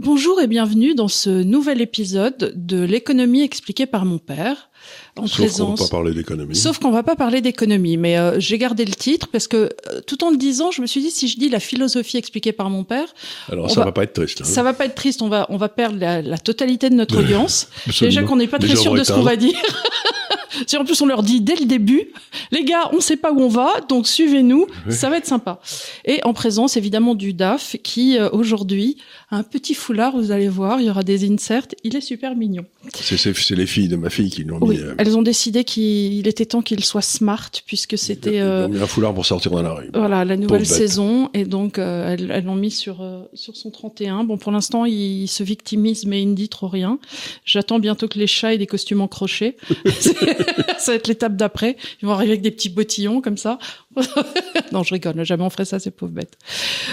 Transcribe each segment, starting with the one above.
Bonjour et bienvenue dans ce nouvel épisode de l'économie expliquée par mon père. En Sauf présence... qu'on va pas parler d'économie. Sauf qu'on va pas parler d'économie, mais euh, j'ai gardé le titre parce que euh, tout en le disant, je me suis dit si je dis la philosophie expliquée par mon père, alors ça va... va... pas être triste. Hein. Ça va pas être triste. On va on va perdre la, la totalité de notre audience. Déjà qu'on n'est pas très sûr de ce qu'on va dire. Si en plus on leur dit dès le début, les gars, on sait pas où on va, donc suivez-nous, ça va être sympa. Et en présence évidemment du DAF qui euh, aujourd'hui a un petit foulard, vous allez voir, il y aura des inserts, il est super mignon. C'est les filles de ma fille qui l'ont oui, mis. Euh... Elles ont décidé qu'il était temps qu'il soit smart puisque c'était. Ils ont mis un foulard pour sortir dans la rue. Voilà la nouvelle saison et donc euh, elles l'ont mis sur euh, sur son 31. Bon pour l'instant il se victimise mais il ne dit trop rien. J'attends bientôt que les chats aient des costumes en crochet. ça va être l'étape d'après. Ils vont arriver avec des petits bottillons comme ça. non, je rigole. Jamais on ferait ça, ces pauvres bêtes.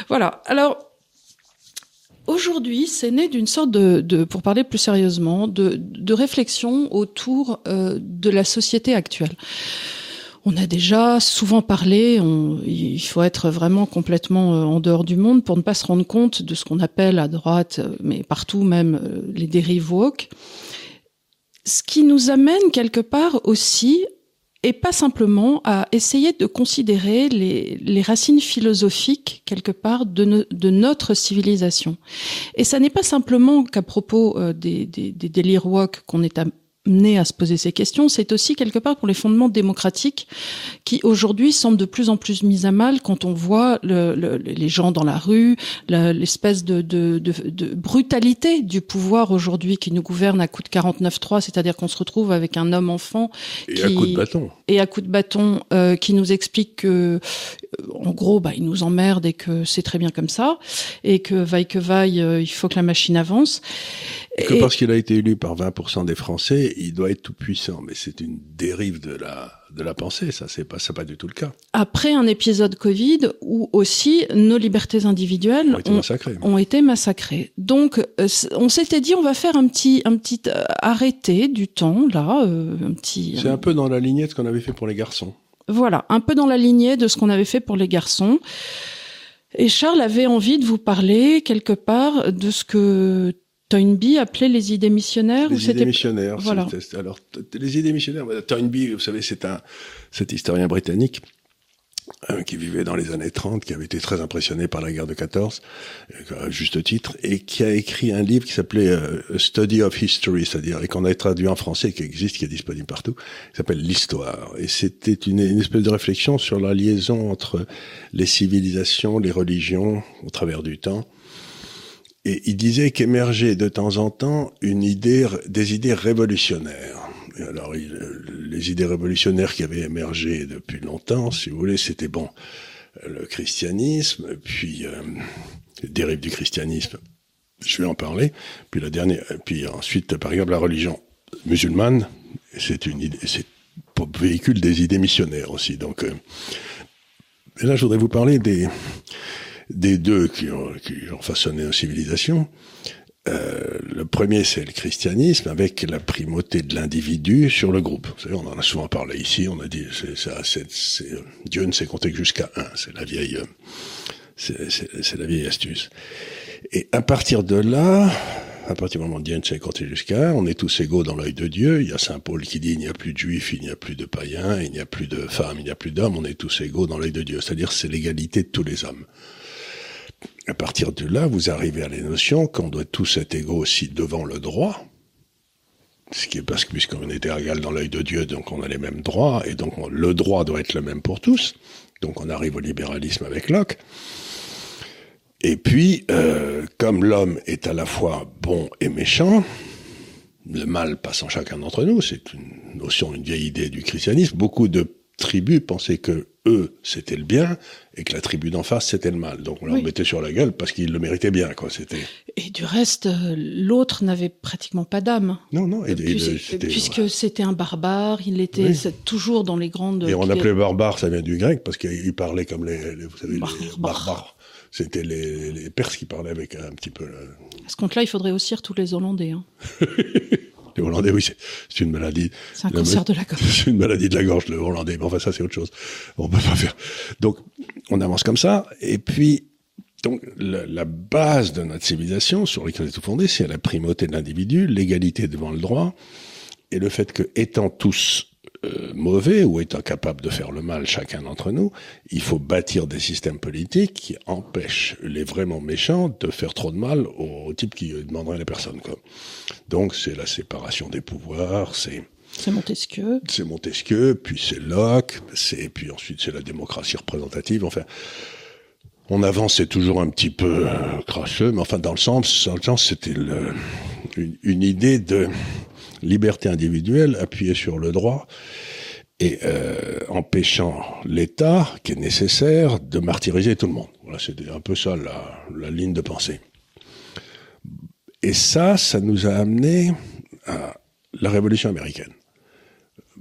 Voilà. Alors, Aujourd'hui, c'est né d'une sorte de, de, pour parler plus sérieusement, de, de réflexion autour euh, de la société actuelle. On a déjà souvent parlé, on, il faut être vraiment complètement euh, en dehors du monde pour ne pas se rendre compte de ce qu'on appelle à droite, euh, mais partout même, les dérives woke. Ce qui nous amène quelque part aussi, et pas simplement à essayer de considérer les, racines philosophiques quelque part de, notre civilisation. Et ça n'est pas simplement qu'à propos euh, des, des, des qu'on est à amené à se poser ces questions, c'est aussi quelque part pour les fondements démocratiques qui aujourd'hui semblent de plus en plus mis à mal quand on voit le, le, les gens dans la rue, l'espèce de, de, de, de, brutalité du pouvoir aujourd'hui qui nous gouverne à coup de 49-3, c'est-à-dire qu'on se retrouve avec un homme enfant et qui, à coup de bâton et à coup de bâton euh, qui nous explique que euh, en gros bah il nous emmerde et que c'est très bien comme ça et que vaille que vaille euh, il faut que la machine avance et que parce qu'il a été élu par 20% des Français, il doit être tout puissant. Mais c'est une dérive de la de la pensée. Ça, c'est pas, pas du tout le cas. Après un épisode Covid où aussi nos libertés individuelles ont été massacrées. Ont été massacrées. Donc, euh, on s'était dit, on va faire un petit, un petit euh, arrêté du temps là, euh, un petit. C'est un peu dans la lignée de ce qu'on avait fait pour les garçons. Voilà, un peu dans la lignée de ce qu'on avait fait pour les garçons. Et Charles avait envie de vous parler quelque part de ce que Toynbee appelait les idées missionnaires Les ou idées missionnaires. Voilà. Alors, les idées missionnaires, Toynbee, vous savez, c'est un, cet historien britannique euh, qui vivait dans les années 30, qui avait été très impressionné par la guerre de 14, euh, à juste titre, et qui a écrit un livre qui s'appelait euh, Study of History, c'est-à-dire, et qu'on a traduit en français, qui existe, qui est disponible partout, qui s'appelle L'Histoire. Et c'était une, une espèce de réflexion sur la liaison entre les civilisations, les religions, au travers du temps, et il disait qu'émergeait de temps en temps une idée, des idées révolutionnaires. Alors, il, les idées révolutionnaires qui avaient émergé depuis longtemps, si vous voulez, c'était bon, le christianisme, puis euh, les dérives du christianisme. Je vais en parler. Puis la dernière, puis ensuite, par exemple, la religion musulmane. C'est une idée, c'est véhicule des idées missionnaires aussi. Donc, euh, et là, je voudrais vous parler des des deux qui ont, qui ont façonné une civilisation. Euh, le premier, c'est le christianisme, avec la primauté de l'individu sur le groupe. Vous savez, on en a souvent parlé ici. On a dit, c'est, c'est, Dieu ne sait compter que jusqu'à un. C'est la vieille, c'est, la vieille astuce. Et à partir de là, à partir du moment où Dieu ne sait compter jusqu'à un, on est tous égaux dans l'œil de Dieu. Il y a Saint Paul qui dit, il n'y a plus de juifs, il n'y a plus de païens, il n'y a plus de femmes, il n'y a plus d'hommes. On est tous égaux dans l'œil de Dieu. C'est-à-dire, c'est l'égalité de tous les hommes à partir de là, vous arrivez à la notion qu'on doit tous être égaux aussi devant le droit, ce qui est parce que puisqu'on est égal dans l'œil de Dieu, donc on a les mêmes droits, et donc le droit doit être le même pour tous. Donc on arrive au libéralisme avec Locke. Et puis, euh, comme l'homme est à la fois bon et méchant, le mal passe en chacun d'entre nous, c'est une notion, une vieille idée du christianisme. Beaucoup de tribus pensaient que eux, c'était le bien, et que la tribu d'en face, c'était le mal. Donc on leur mettait sur la gueule parce qu'ils le méritaient bien, quoi. C'était. Et du reste, euh, l'autre n'avait pratiquement pas d'âme. Non, non. Et, puisque c'était un barbare, il était toujours dans les grandes. Et on appelait barbare, ça vient du grec parce qu'il parlait comme les, vous savez, les barbares. C'était les, les, Perses qui parlaient avec un petit peu. À ce compte-là, il faudrait aussi tous les Hollandais. Hein. Les Hollandais, oui, c'est une maladie. C'est un cancer de la gorge. C'est une maladie de la gorge, le Hollandais. Mais enfin, ça, c'est autre chose. On peut pas faire. Donc, on avance comme ça. Et puis, donc la, la, base de notre civilisation sur laquelle est tout fondé, c'est la primauté de l'individu, l'égalité devant le droit, et le fait que, étant tous euh, mauvais ou étant capables de faire le mal chacun d'entre nous, il faut bâtir des systèmes politiques qui empêchent les vraiment méchants de faire trop de mal aux, types qui demanderaient les personnes. Quoi. Donc c'est la séparation des pouvoirs, c'est c'est Montesquieu. C'est Montesquieu, puis c'est Locke, c'est puis ensuite c'est la démocratie représentative. Enfin, on avançait toujours un petit peu euh, crasseux, mais enfin dans le sens, dans le sens, c'était une, une, idée de liberté individuelle appuyée sur le droit et euh, empêchant l'État, qui est nécessaire, de martyriser tout le monde. Voilà, c'était un peu ça la, la ligne de pensée. Et ça, ça nous a amené à la Révolution américaine.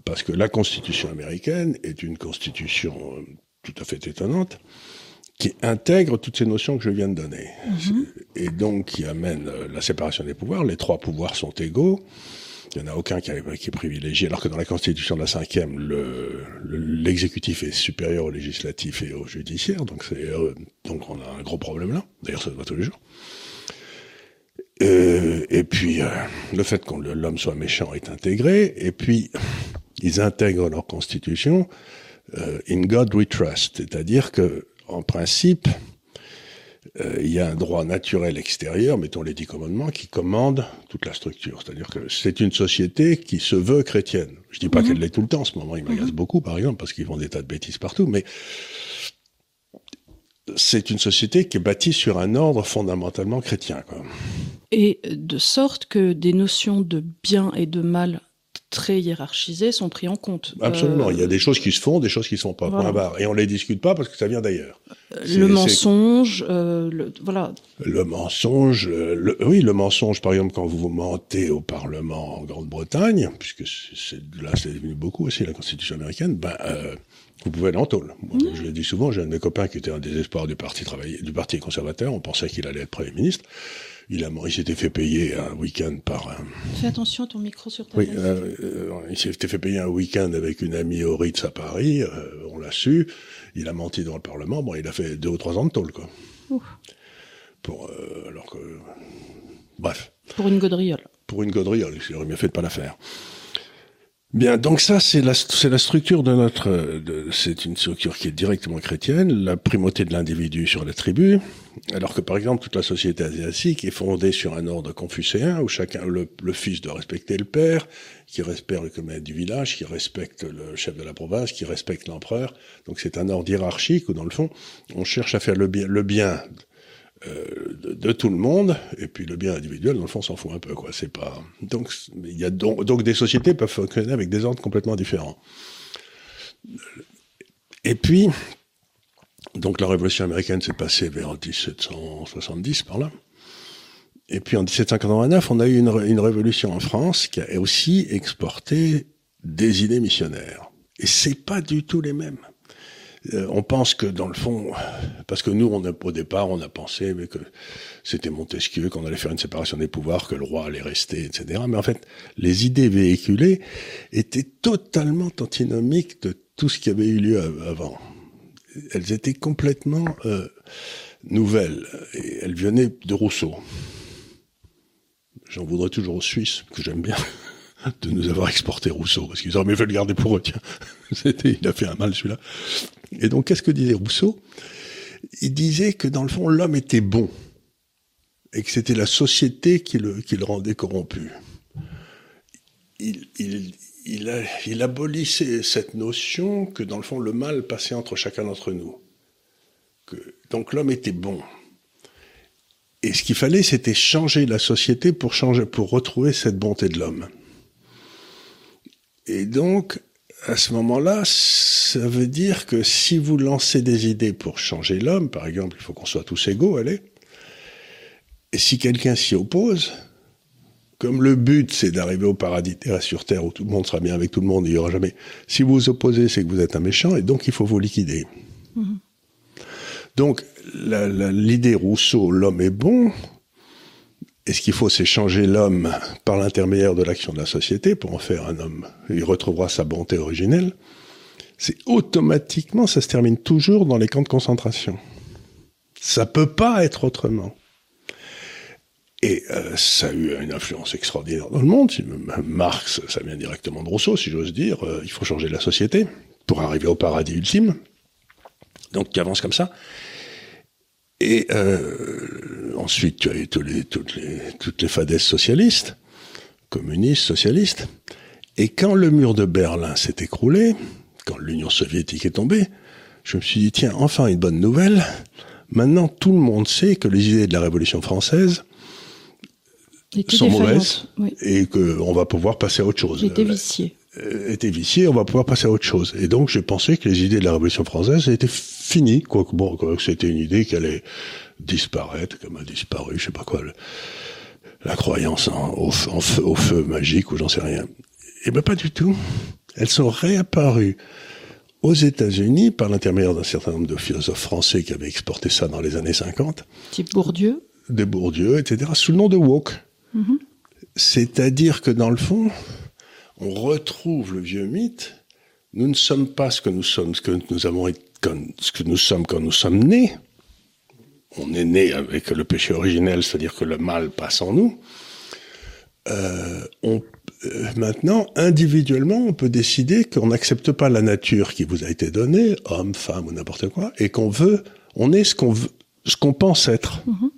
Parce que la Constitution américaine est une constitution euh, tout à fait étonnante, qui intègre toutes ces notions que je viens de donner. Mhm. Et donc qui amène euh, la séparation des pouvoirs. Les trois pouvoirs sont égaux. Il n'y en a aucun qui, est privilégié, alors que dans la Constitution de la cinquième, l'exécutif le, est supérieur au législatif et au judiciaire, donc, euh, donc on a un gros problème là. D'ailleurs, ça se voit tous les jours. Euh, et puis, euh, le fait que l'homme soit méchant est intégré, et puis, ils intègrent leur Constitution euh, in God we trust, c'est-à-dire que, en principe, euh, il y a un droit naturel extérieur, mettons les dix commandements, qui commande toute la structure. C'est-à-dire que c'est une société qui se veut chrétienne. Je dis pas mhm. qu'elle l'est tout le temps. En ce moment, il m'agace mhm. beaucoup, par exemple, parce qu'ils font des tas de bêtises partout. Mais c'est une société qui est bâtie sur un ordre fondamentalement chrétien. Quoi. Et de sorte que des notions de bien et de mal très hiérarchisés sont pris en compte. Absolument. Il y a des choses qui se font, des choses qui ne sont pas. Et on les discute pas parce que ça vient d'ailleurs. Euh, le mensonge, euh, le, voilà. Le mensonge, le, oui, le mensonge, par exemple, quand vous mentez au Parlement en Grande-Bretagne, puisque là c'est devenu beaucoup aussi la Constitution américaine, ben, euh, vous pouvez aller en tôle. Je l'ai dit souvent, j'ai un de mes copains qui était un désespoir du parti du parti conservateur, on pensait qu'il allait être Premier ministre. Il, a, il s'était fait payer un week-end par un... Fais attention à ton micro sur ta Oui, euh, euh, il s'était fait payer un week-end avec une amie au Ritz à Paris, euh, on l'a su. Il a menti dans le Parlement, bon, il a fait deux ou trois ans de tôle, quoi. Pour, euh, alors que... Bref. Pour une gaudriole. Pour une gaudriole, il aurait mieux fait de pas la faire. Bien, donc ça, c'est la, c'est la structure de notre, c'est une structure qui est directement chrétienne, la primauté de l'individu sur la tribu, alors que par exemple toute la société asiatique est fondée sur un ordre confucéen où chacun, le, fils doit respecter le père, qui respecte le commun du village, qui respecte le chef de la province, qui respecte l'empereur. Donc c'est un ordre hiérarchique où dans le fond, on cherche à faire le bien, le bien euh, de, tout le monde, et puis le bien individuel, dans le fond, s'en fout un peu, quoi. C'est pas. Donc, il y a donc, donc des sociétés peuvent fonctionner avec des ordres complètement différents. Et puis, donc la révolution américaine s'est passée vers 1770 par là. Et puis en 1789, on a eu une, une révolution en France qui a aussi exporté des idées missionnaires. Et c'est pas du tout les mêmes. Euh, on pense que dans le fond, parce que nous, on a, au départ, on a pensé que c'était Montesquieu, qu'on allait faire une séparation des pouvoirs, que le roi allait rester, etc. Mais en fait, les idées véhiculées étaient totalement antinomiques de tout ce qui avait eu lieu avant. Elles étaient complètement euh, nouvelles et elles venaient de Rousseau. J'en voudrais toujours aux Suisses, que j'aime bien de nous avoir exporté Rousseau, parce qu'ils auraient mieux fait le garder pour eux, tiens. Il a fait un mal celui-là. Et donc, qu'est-ce que disait Rousseau? Il disait que dans le fond, l'homme était bon, et que c'était la société qui le, rendait corrompu. Il, abolissait cette notion que dans le fond, le mal passait entre chacun d'entre nous. Donc l'homme était bon. Et ce qu'il fallait, c'était changer la société pour changer, pour retrouver cette bonté de l'homme. Et donc, à ce moment-là, ça veut dire que si vous lancez des idées pour changer l'homme, par exemple, il faut qu'on soit tous égaux, allez, et si quelqu'un s'y oppose, comme le but c'est d'arriver au paradis terrestre sur terre où tout le monde sera bien avec tout le monde, il n'y aura jamais. Si vous vous opposez, c'est que vous êtes un méchant et donc il faut vous liquider. Mm-hmm. Donc l'idée Rousseau, l'homme est bon, et ce qu'il faut, c'est changer l'homme par l'intermédiaire de l'action de la société pour en faire un homme? Il retrouvera sa bonté originelle. C'est automatiquement, ça se termine toujours dans les camps de concentration. Ça peut pas être autrement. Et euh, ça a eu une influence extraordinaire dans le monde. Marx, ça vient directement de Rousseau, si j'ose dire. Euh, il faut changer la société pour arriver au paradis ultime. Donc, qui avance comme ça. Et euh, ensuite, tu as eu toutes les, toutes les, toutes les fadesses socialistes, communistes, socialistes. Et quand le mur de Berlin s'est écroulé, quand l'Union soviétique est tombée, je me suis dit, tiens, enfin une bonne nouvelle. Maintenant, tout le monde sait que les idées de la Révolution française sont mauvaises oui. et qu'on va pouvoir passer à autre chose. Viciées. Euh, étaient viciées, on va pouvoir passer à autre chose. Et donc, j'ai pensé que les idées de la Révolution française étaient finies, quoique bon, quoi, c'était une idée qui allait disparaître, comme a disparu, je sais pas quoi, le, la croyance en, au, en feu, au feu magique ou j'en sais rien. Eh ben pas du tout. Elles sont réapparues aux États-Unis par l'intermédiaire d'un certain nombre de philosophes français qui avaient exporté ça dans les années 50. Type Bourdieu. De Bourdieu, etc. Sous le nom de woke. Mm -hmm. C'est-à-dire que dans le fond, on retrouve le vieux mythe. Nous ne sommes pas ce que nous sommes, ce que nous avons été, ce que nous sommes quand nous sommes nés. On est né avec le péché originel, c'est-à-dire que le mal passe en nous. Euh, on euh, maintenant, individuellement, on peut décider qu'on n'accepte pas la nature qui vous a été donnée, homme, femme ou n'importe quoi, et qu'on veut, on est ce qu'on veut, ce qu'on pense être. Mm -hmm.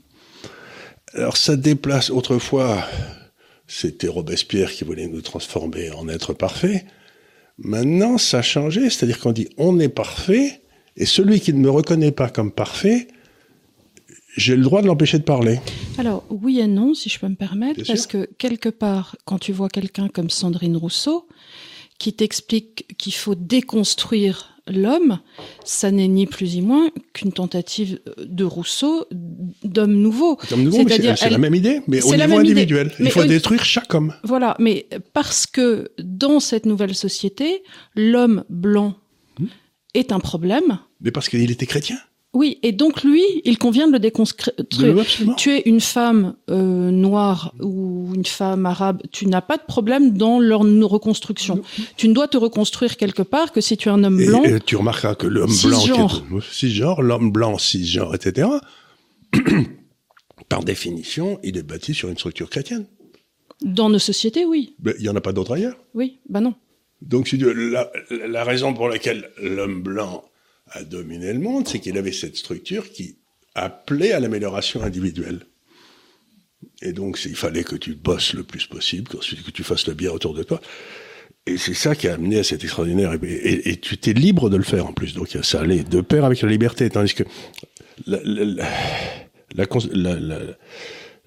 Alors ça déplace. Autrefois, c'était Robespierre qui voulait nous transformer en être parfait. Maintenant, ça a changé, c'est-à-dire qu'on dit on est parfait, et celui qui ne me reconnaît pas comme parfait, j'ai le droit de l'empêcher de parler. Alors, oui et non, si je peux me permettre, Bien parce sûr. que quelque part, quand tu vois quelqu'un comme Sandrine Rousseau, qui t'explique qu'il faut déconstruire l'homme, ça n'est ni plus ni moins qu'une tentative de Rousseau d'homme nouveau. C'est la même idée, mais au niveau individuel. Il faut détruire chaque homme. Voilà, mais parce que dans cette nouvelle société, l'homme blanc hmm. est un problème. Mais parce qu'il était chrétien. Oui, et donc lui, il convient de le déconstruire. Tu es une femme euh, noire ou une femme arabe, tu n'as pas de problème dans leur reconstruction. Tu ne dois te reconstruire quelque part que si tu es un homme blanc. Et, et tu remarqueras que l'homme blanc, cisgenre, l'homme blanc, cisgenre, etc. par définition, il est bâti sur une structure chrétienne. Dans nos sociétés, oui. Mais il y en a pas d'autres ailleurs. Oui, ben non. Donc, la, la raison pour laquelle l'homme blanc a dominé le monde, c'est qu'il avait cette structure qui appelait à l'amélioration individuelle. Et donc, il fallait que tu bosses le plus possible, que tu fasses le bien autour de toi. Et c'est ça qui a amené à cet extraordinaire. Et, et, tu étais libre de le faire en plus. Donc ça allait de pair avec la liberté. Tandis que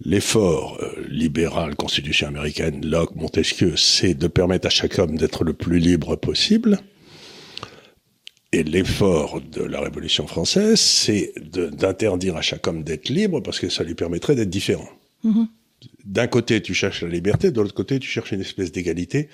l'effort euh, libéral, constitution américaine, Locke, Montesquieu, c'est de permettre à chaque homme d'être le plus libre possible. Et l'effort de la Révolution française, c'est d'interdire à chaque homme d'être libre parce que ça lui permettrait d'être différent. Mm -hmm. D'un côté, tu cherches la liberté, de l'autre côté, tu cherches une espèce d'égalité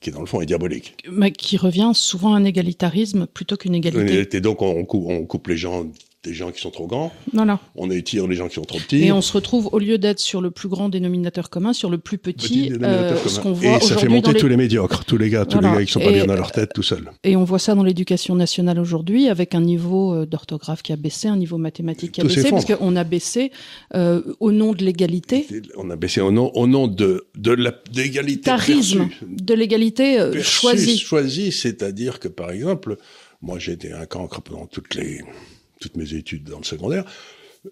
qui, dans le fond, est diabolique. Mais qui revient souvent à un égalitarisme plutôt qu'une égalité. Et donc, on coupe, on coupe les gens des gens qui sont trop grands. Voilà. On étire les gens qui sont trop petits. Et on se retrouve, au lieu d'être sur le plus grand dénominateur commun, sur le plus petit, petit euh, ce qu'on voit Et ça fait monter les... tous les médiocres, tous les gars, tous voilà. les gars qui sont pas bien dans leur tête tout seuls. Et on voit ça dans l'éducation nationale aujourd'hui, avec un niveau euh, d'orthographe qui a baissé, un niveau mathématique qui a tout baissé, parce qu'on a baissé euh, au nom de l'égalité. On a baissé au nom, au nom de, de l'égalité. Tarisme, de l'égalité euh, choisie. Choisie, c'est-à-dire que, par exemple, moi j'ai été un cancre pendant toutes les toutes mes études dans le secondaire.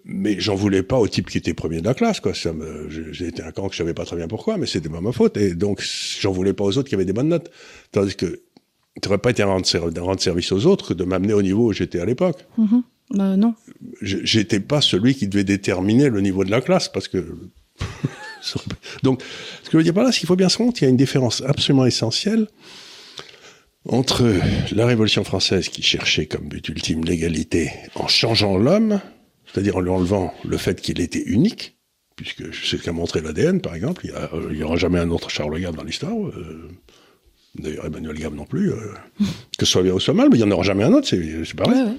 Mais j'en voulais pas au type qui était premier de la classe, quoi. Ça me, j'ai été un camp que je savais pas très bien pourquoi, mais c'était pas ma faute. Et donc, j'en voulais pas aux autres qui avaient des bonnes notes. Tandis que, t'aurais pas été un rendre, rendre, service aux autres que de m'amener au niveau où j'étais à l'époque. Mm -hmm. euh, non. J'étais pas celui qui devait déterminer le niveau de la classe, parce que, donc, ce que je veux dire par là, c'est qu'il faut bien se rendre qu'il y a une différence absolument essentielle entre la Révolution française qui cherchait comme but ultime l'égalité en changeant l'homme, c'est-à-dire en lui enlevant le fait qu'il était unique, puisque c'est ce qu'a montré l'ADN par exemple, il n'y aura jamais un autre Charles Gave dans l'histoire, euh, d'ailleurs Emmanuel Gave non plus, euh, que ce soit bien ou soit mal, mais il n'y en aura jamais un autre, c'est pareil. Ouais, ouais.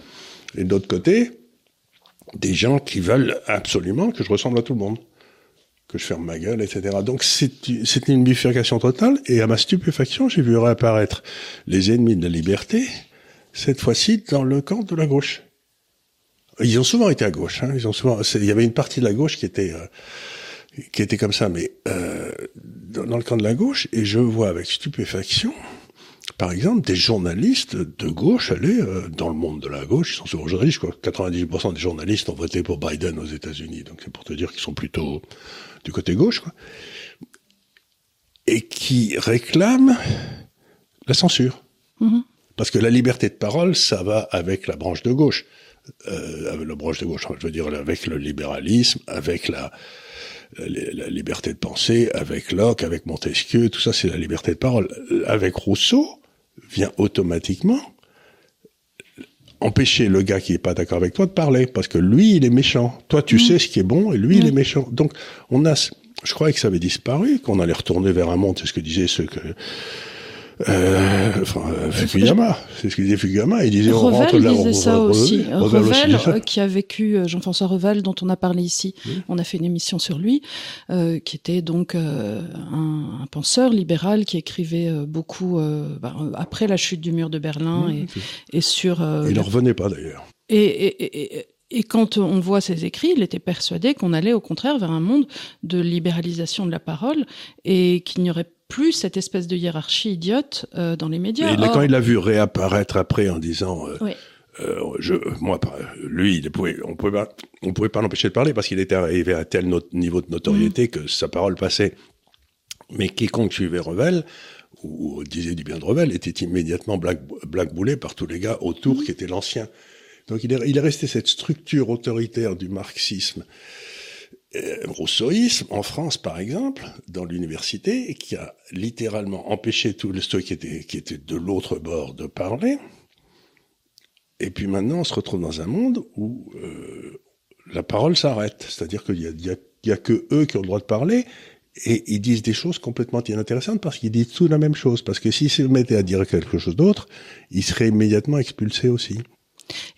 Et de l'autre côté, des gens qui veulent absolument que je ressemble à tout le monde que je ferme ma gueule, etc. Donc c'était une bifurcation totale, et à ma stupéfaction, j'ai vu réapparaître les ennemis de la liberté, cette fois-ci dans le camp de la gauche. Ils ont souvent été à gauche. Hein. Ils ont souvent. Il y avait une partie de la gauche qui était euh, qui était comme ça, mais euh, dans, le camp de la gauche, et je vois avec stupéfaction, par exemple, des journalistes de gauche aller euh, dans le monde de la gauche. Ils sont souvent journalistes. Quoi. 98% des journalistes ont voté pour Biden aux États-Unis, donc c'est pour te dire qu'ils sont plutôt du côté gauche, quoi. Et qui réclament la censure. Mm-hmm. Parce que la liberté de parole, ça va avec la branche de gauche. Euh, avec la branche de gauche, je veux dire, avec le libéralisme, avec la, la, liberté de penser, avec Locke, avec Montesquieu, tout ça, c'est la liberté de parole. Avec Rousseau, vient automatiquement empêcher le gars qui est pas d'accord avec toi de parler, parce que lui, il est méchant. Toi, tu mm. sais ce qui est bon, et lui, il est méchant. Donc, on a, je croyais que ça avait disparu, qu'on allait retourner vers un monde, c'est ce que disaient ceux que, euh, enfin, euh, Fukuyama, c'est ce qu'il disait Fukuyama, il disait Revel on rentre disait ça aussi. Revel, euh, qui a vécu, Jean-François Revel, dont on a parlé ici, on a fait une émission sur lui, euh, qui était donc un, un, penseur libéral qui écrivait beaucoup bah, après la chute du mur de Berlin et, et, sur. il ne revenait pas d'ailleurs. Et, et, et, et quand on voit ses écrits, il était persuadé qu'on allait au contraire vers un monde de libéralisation de la parole et qu'il n'y aurait plus cette espèce de hiérarchie idiote euh, dans les médias. Et quand il l'a vu réapparaître après en disant, euh, euh, je, moi, lui, il pouvait, on pouvait pas, on pouvait pas l'empêcher de parler parce qu'il était arrivé à tel niveau de notoriété mm. que sa parole passait. Mais quiconque suivait Revel ou, disait du bien de Revel était immédiatement black, blackboulé par tous les gars autour mm. qui étaient l'ancien. Donc il est, il est resté cette structure autoritaire du marxisme rousseauisme en France, par exemple, dans l'université, qui a littéralement empêché tous ceux qui étaient, qui étaient de l'autre bord de parler. Et puis maintenant, on se retrouve dans un monde où euh, la parole s'arrête. C'est-à-dire qu'il y a, y, a, y a que eux qui ont le droit de parler, et ils disent des choses complètement inintéressantes parce qu'ils disent tout la même chose. Parce que s'ils se mettaient à dire quelque chose d'autre, ils seraient immédiatement expulsés aussi.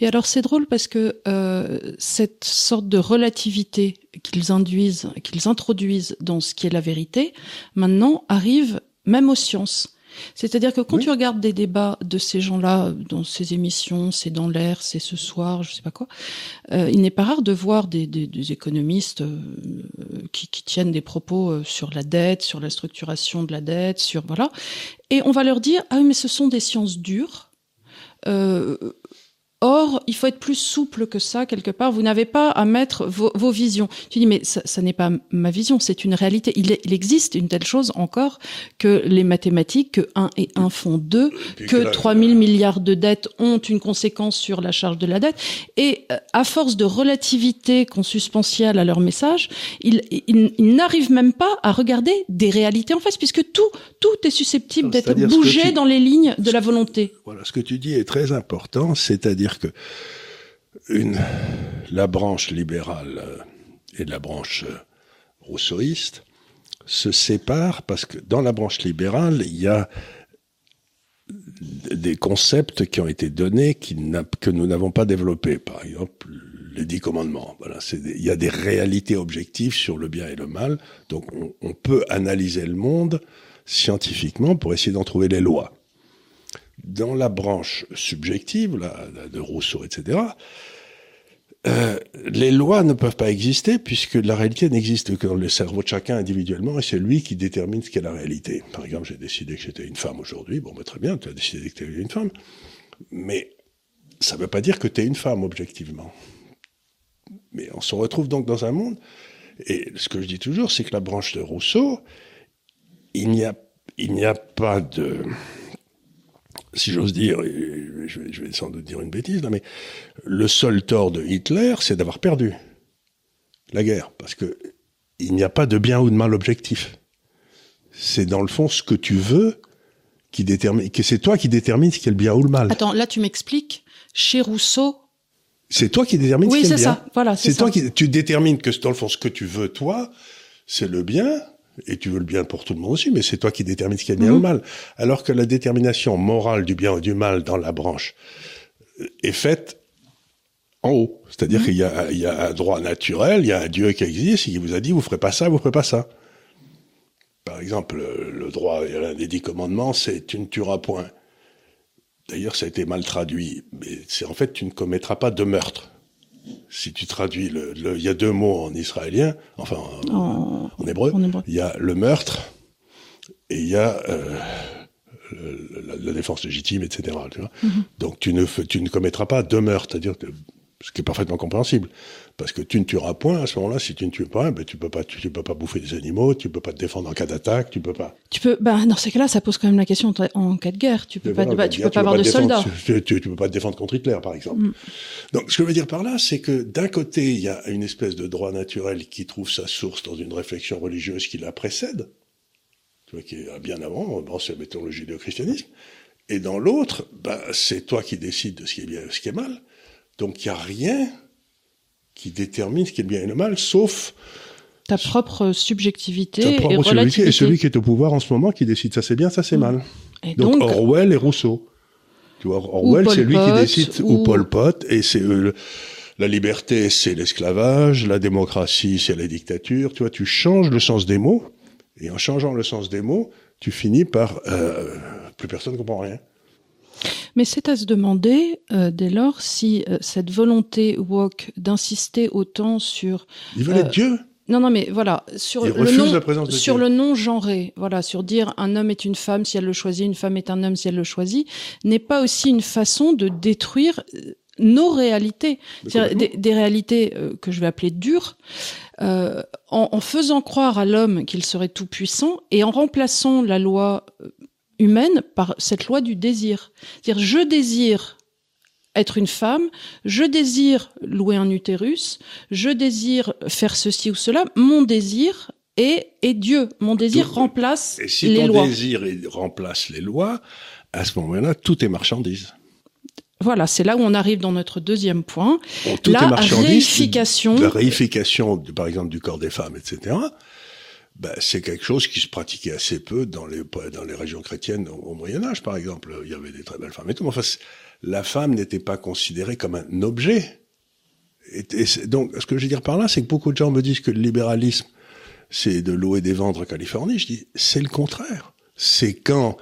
Et alors c'est drôle parce que euh, cette sorte de relativité qu'ils induisent, qu'ils introduisent dans ce qui est la vérité, maintenant arrive même aux sciences. C'est-à-dire que quand tu regardes des débats de ces gens-là dans ces émissions, c'est dans l'air, c'est ce soir, je sais pas quoi, euh, il n'est pas rare de voir des, des, des économistes euh, qui, qui, tiennent des propos euh, sur la dette, sur la structuration de la dette, sur voilà, et on va leur dire ah oui mais ce sont des sciences dures. Euh, Or, il faut être plus souple que ça quelque part. Vous n'avez pas à mettre vos, vos, visions. Tu dis mais ça, ça n'est pas ma vision, c'est une réalité. Il, il, existe une telle chose encore que les mathématiques, que 1 et 1 font 2, que 3000 milliards de dettes ont une conséquence sur la charge de la dette. Et euh, à force de relativité consubstantielle à leur message, ils, ils, ils n'arrivent même pas à regarder des réalités en face, puisque tout, tout est susceptible d'être bougé dans les lignes de la volonté. Voilà, ce que tu dis est très important, c'est-à-dire que une, la branche libérale euh, et la branche euh, rousseauiste se séparent parce que dans la branche libérale, il y a des concepts qui ont été donnés qui que nous n'avons pas développés. Par exemple, les dix commandements. Il y a des réalités objectives sur le bien et le mal. Donc, on, on peut analyser le monde scientifiquement pour essayer d'en trouver les lois dans la branche subjective, là, de Rousseau, etc., euh, les lois ne peuvent pas exister puisque la réalité n'existe que dans le cerveau de chacun individuellement et c'est lui qui détermine ce qu'est la réalité. Par exemple, j'ai décidé que j'étais une femme aujourd'hui. Bon, bah, très bien, tu as décidé que tu étais une femme. Mais ça ne veut pas dire que tu es une femme objectivement. Mais on se retrouve donc dans un monde, et ce que je dis toujours, c'est que la branche de Rousseau, il n'y a, il n'y a pas de, si j'ose dire, je vais, je vais, sans doute dire une bêtise là, mais le seul tort de Hitler, c'est d'avoir perdu la guerre, parce que il n'y a pas de bien ou de mal objectif. C'est dans le fond ce que tu veux qui détermine, que c'est toi qui détermine ce qui est le bien ou le mal. Attends, là tu m'expliques. Chez Rousseau. C'est toi qui détermine oui, ce qui est le bien. Ça. Voilà, c'est toi qui tu détermines que dans le fond ce que tu veux toi, c'est le bien et tu veux le bien pour tout le monde aussi, mais c'est toi qui détermines ce qui est bien ou mhm. mal. Alors que la détermination morale du bien ou du mal dans la branche euh, est faite en haut. C'est-à-dire mhm. qu'il y a, il y a un droit naturel, il y a un Dieu qui existe, il vous a dit vous ferez pas ça, vous ferez pas ça. Par exemple, le droit, l'un des dix commandements, c'est tu ne tueras point. D'ailleurs, ça a été mal traduit, mais c'est en fait tu ne commettras pas de meurtre. Si tu traduis le, il y a deux mots en israélien, enfin en, hébreu, en hébreu. il y a le meurtre et il y a euh, le- la, la défense légitime, etc. Tu vois Mhm. Donc tu ne, fais- tu ne commettras pas deux meurtres, c'est-à-dire que ce qui est parfaitement compréhensible, parce que tu ne tueras point à ce moment-là. Si tu ne tues pas, ben tu peux pas, tu, tu peux pas bouffer des animaux, tu peux pas te défendre en cas d'attaque, tu peux pas. Tu peux, bah, dans ces cas-là, ça pose quand même la question en- cas de guerre. Tu peux pas, bah, tu peux pas avoir de soldats. Tu, tu, peux pas te défendre contre Hitler, par exemple. Mm. Donc, ce que je veux dire par là, c'est que d'un côté, il y a une espèce de droit naturel qui trouve sa source dans une réflexion religieuse qui la précède, tu vois, qui est bien avant, bon, c'est mettons le judéo-christianisme, et dans l'autre, ben, c'est toi qui décides de ce qui est bien et ce qui est mal. Donc, il n'y a rien qui détermine ce qui est le bien et le mal, sauf Ta propre subjectivité ta et propre subjectivité relativité. et celui qui est au pouvoir en ce moment qui décide ça c'est bien, ça c'est Mm. mal. Et Donc, donc, Orwell et Rousseau. Tu vois, Orwell, c'est lui qui décide, ou, ou- Pol Pot, et c'est euh, la liberté, c'est l'esclavage, la démocratie, c'est la dictature. Tu vois, tu changes le sens des mots, et en changeant le sens des mots, tu finis par euh, plus personne ne comprend rien. Mais c'est à se demander, euh, dès lors, si euh, cette volonté woke d'insister autant sur veulent Euh, être Dieu? non non mais voilà sur Ils le non la présence de sur le non genré voilà sur dire un homme est une femme si elle le choisit une femme est un homme si elle le choisit n'est pas aussi une façon de détruire euh, nos réalités. Des, des réalités euh, que je vais appeler dures euh, en, en faisant croire à l'homme qu'il serait tout puissant et en remplaçant la loi humaine par cette loi du désir c'est-à-dire je désire être une femme, je désire louer un utérus, je désire faire ceci ou cela, mon désir est, est Dieu. Mon désir Tout- remplace Et si les ton lois. désir remplace les lois, à ce moment-là, tout est marchandise. Voilà, c'est là où on arrive dans notre deuxième point. Bon, tout La est marchandise. réification. La réification, par exemple, du corps des femmes, etc. Ben, c'est quelque chose qui se pratiquait assez peu dans les dans les régions chrétiennes au, Moyen Âge, par exemple. Il y avait des très belles femmes et tout. Enfin, la femme n'était pas considérée comme un objet. Et, donc, ce que je veux dire par là, c'est que beaucoup de gens me disent que le libéralisme, c'est de l'eau et des ventes en Californie. Je dis, c'est le contraire. C'est quand,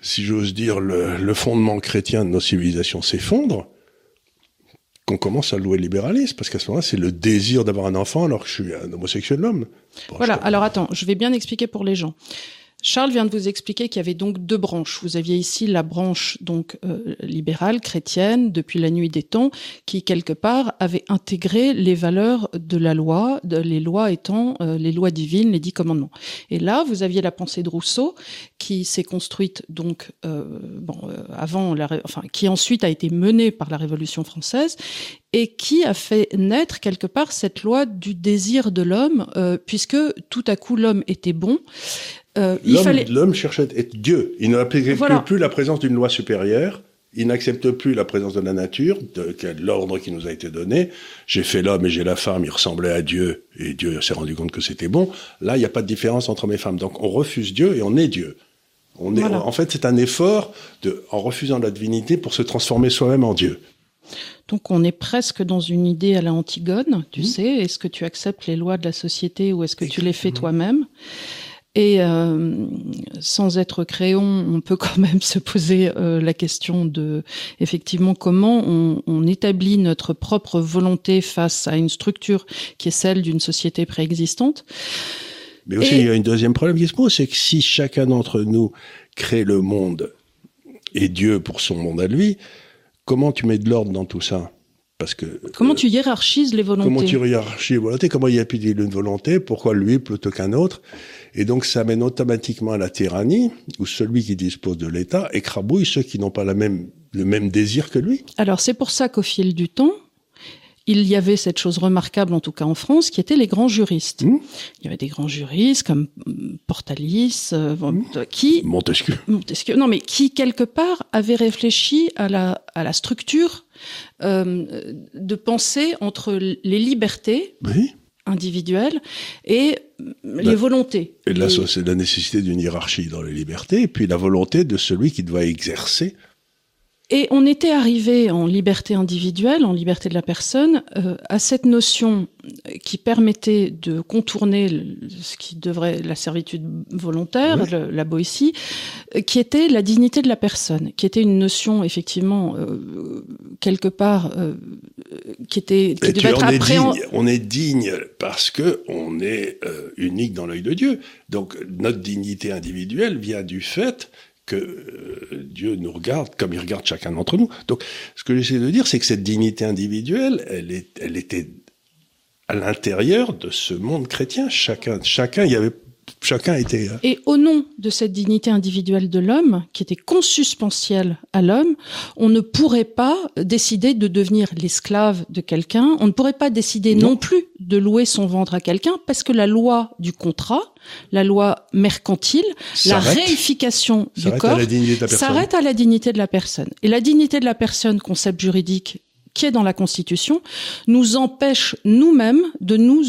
si j'ose dire, le fondement chrétien de nos civilisations s'effondre, qu'on commence à louer le libéralisme, parce qu'à ce moment-là, c'est le désir d'avoir un enfant alors que je suis un homosexuel homme. Bon, Voilà, alors attends, je vais bien expliquer pour les gens. Charles vient de vous expliquer qu'il y avait donc deux branches. Vous aviez ici la branche donc euh, libérale, chrétienne, depuis la nuit des temps, qui quelque part avait intégré les valeurs de la loi, de, les lois étant euh, les lois divines, les dix commandements. Et là, vous aviez la pensée de Rousseau, qui s'est construite donc euh, bon euh, avant la, enfin qui ensuite a été menée par la Révolution française et qui a fait naître quelque part cette loi du désir de l'homme, euh, puisque tout à coup l'homme était bon. Euh, il L'homme fallait l'homme cherchait à être Dieu. Il n'accepte Voilà. plus la présence d'une loi supérieure. Il n'accepte plus la présence de la nature, de, de l'ordre qui nous a été donné. J'ai fait l'homme et j'ai la femme, il ressemblait à Dieu, et Dieu s'est rendu compte que c'était bon. Là, il n'y a pas de différence entre mes femmes. Donc, on refuse Dieu et on est Dieu. On est, Voilà. En fait, c'est un effort de, en refusant la divinité pour se transformer soi-même en Dieu. donc on est presque dans une idée à la Antigone, tu Mhm. sais. Est-ce que tu acceptes les lois de la société ou est-ce que tu les fais toi-même? Et euh, sans être créon, on peut quand même se poser euh, la question de effectivement comment on, on établit notre propre volonté face à une structure qui est celle d'une société préexistante. Mais aussi, Et- il y a une deuxième problème qui se pose, c'est que si chacun d'entre nous crée le monde et Dieu pour son monde à lui, comment tu mets de l'ordre dans tout ça? Parce que Comment euh, tu hiérarchises les volontés comment tu hiérarchies les volontés? Comment il y a plus d'une volonté? Pourquoi lui plutôt qu'un autre? Et donc ça mène automatiquement à la tyrannie, où celui qui dispose de l'État écrabouille ceux qui n'ont pas la même, le même désir que lui. Alors c'est pour ça qu'au fil du temps, il y avait cette chose remarquable, en tout cas en France, qui étaient les grands juristes. Mmh. Il y avait des grands juristes comme mm, Portalis, euh, bon, qui Montesquieu. Montesquieu, non mais qui quelque part avaient réfléchi à la à la structure euh, de pensée entre les libertés Oui. individuelles et les volontés. Et là, c'est la nécessité d'une hiérarchie dans les libertés, et puis la volonté de celui qui doit exercer Et on était arrivé en liberté individuelle, en liberté de la personne, euh, à cette notion qui permettait de contourner ce qui devrait la servitude volontaire, la boétie, euh, qui était la dignité de la personne, qui était une notion effectivement euh, quelque part qui était qui devait être appréhendée. On est digne parce que on est unique dans l'œil de Dieu. Donc notre dignité individuelle vient du fait que euh, Dieu nous regarde comme il regarde chacun d'entre nous. Donc, ce que j'essaie de dire, c'est que cette dignité individuelle, elle, est, elle était à l'intérieur de ce monde chrétien. Chacun, chacun, il y avait chacun était. Euh, Et au nom de cette dignité individuelle de l'homme, qui était consuspensielle à l'homme, on ne pourrait pas décider de devenir l'esclave de quelqu'un. On ne pourrait pas décider non. plus de louer son ventre à quelqu'un, parce que la loi du contrat, la loi mercantile, la réification du corps, s'arrête à la dignité de la personne. Et la dignité de la personne, concept juridique qui est dans la Constitution, nous empêche nous-mêmes de nous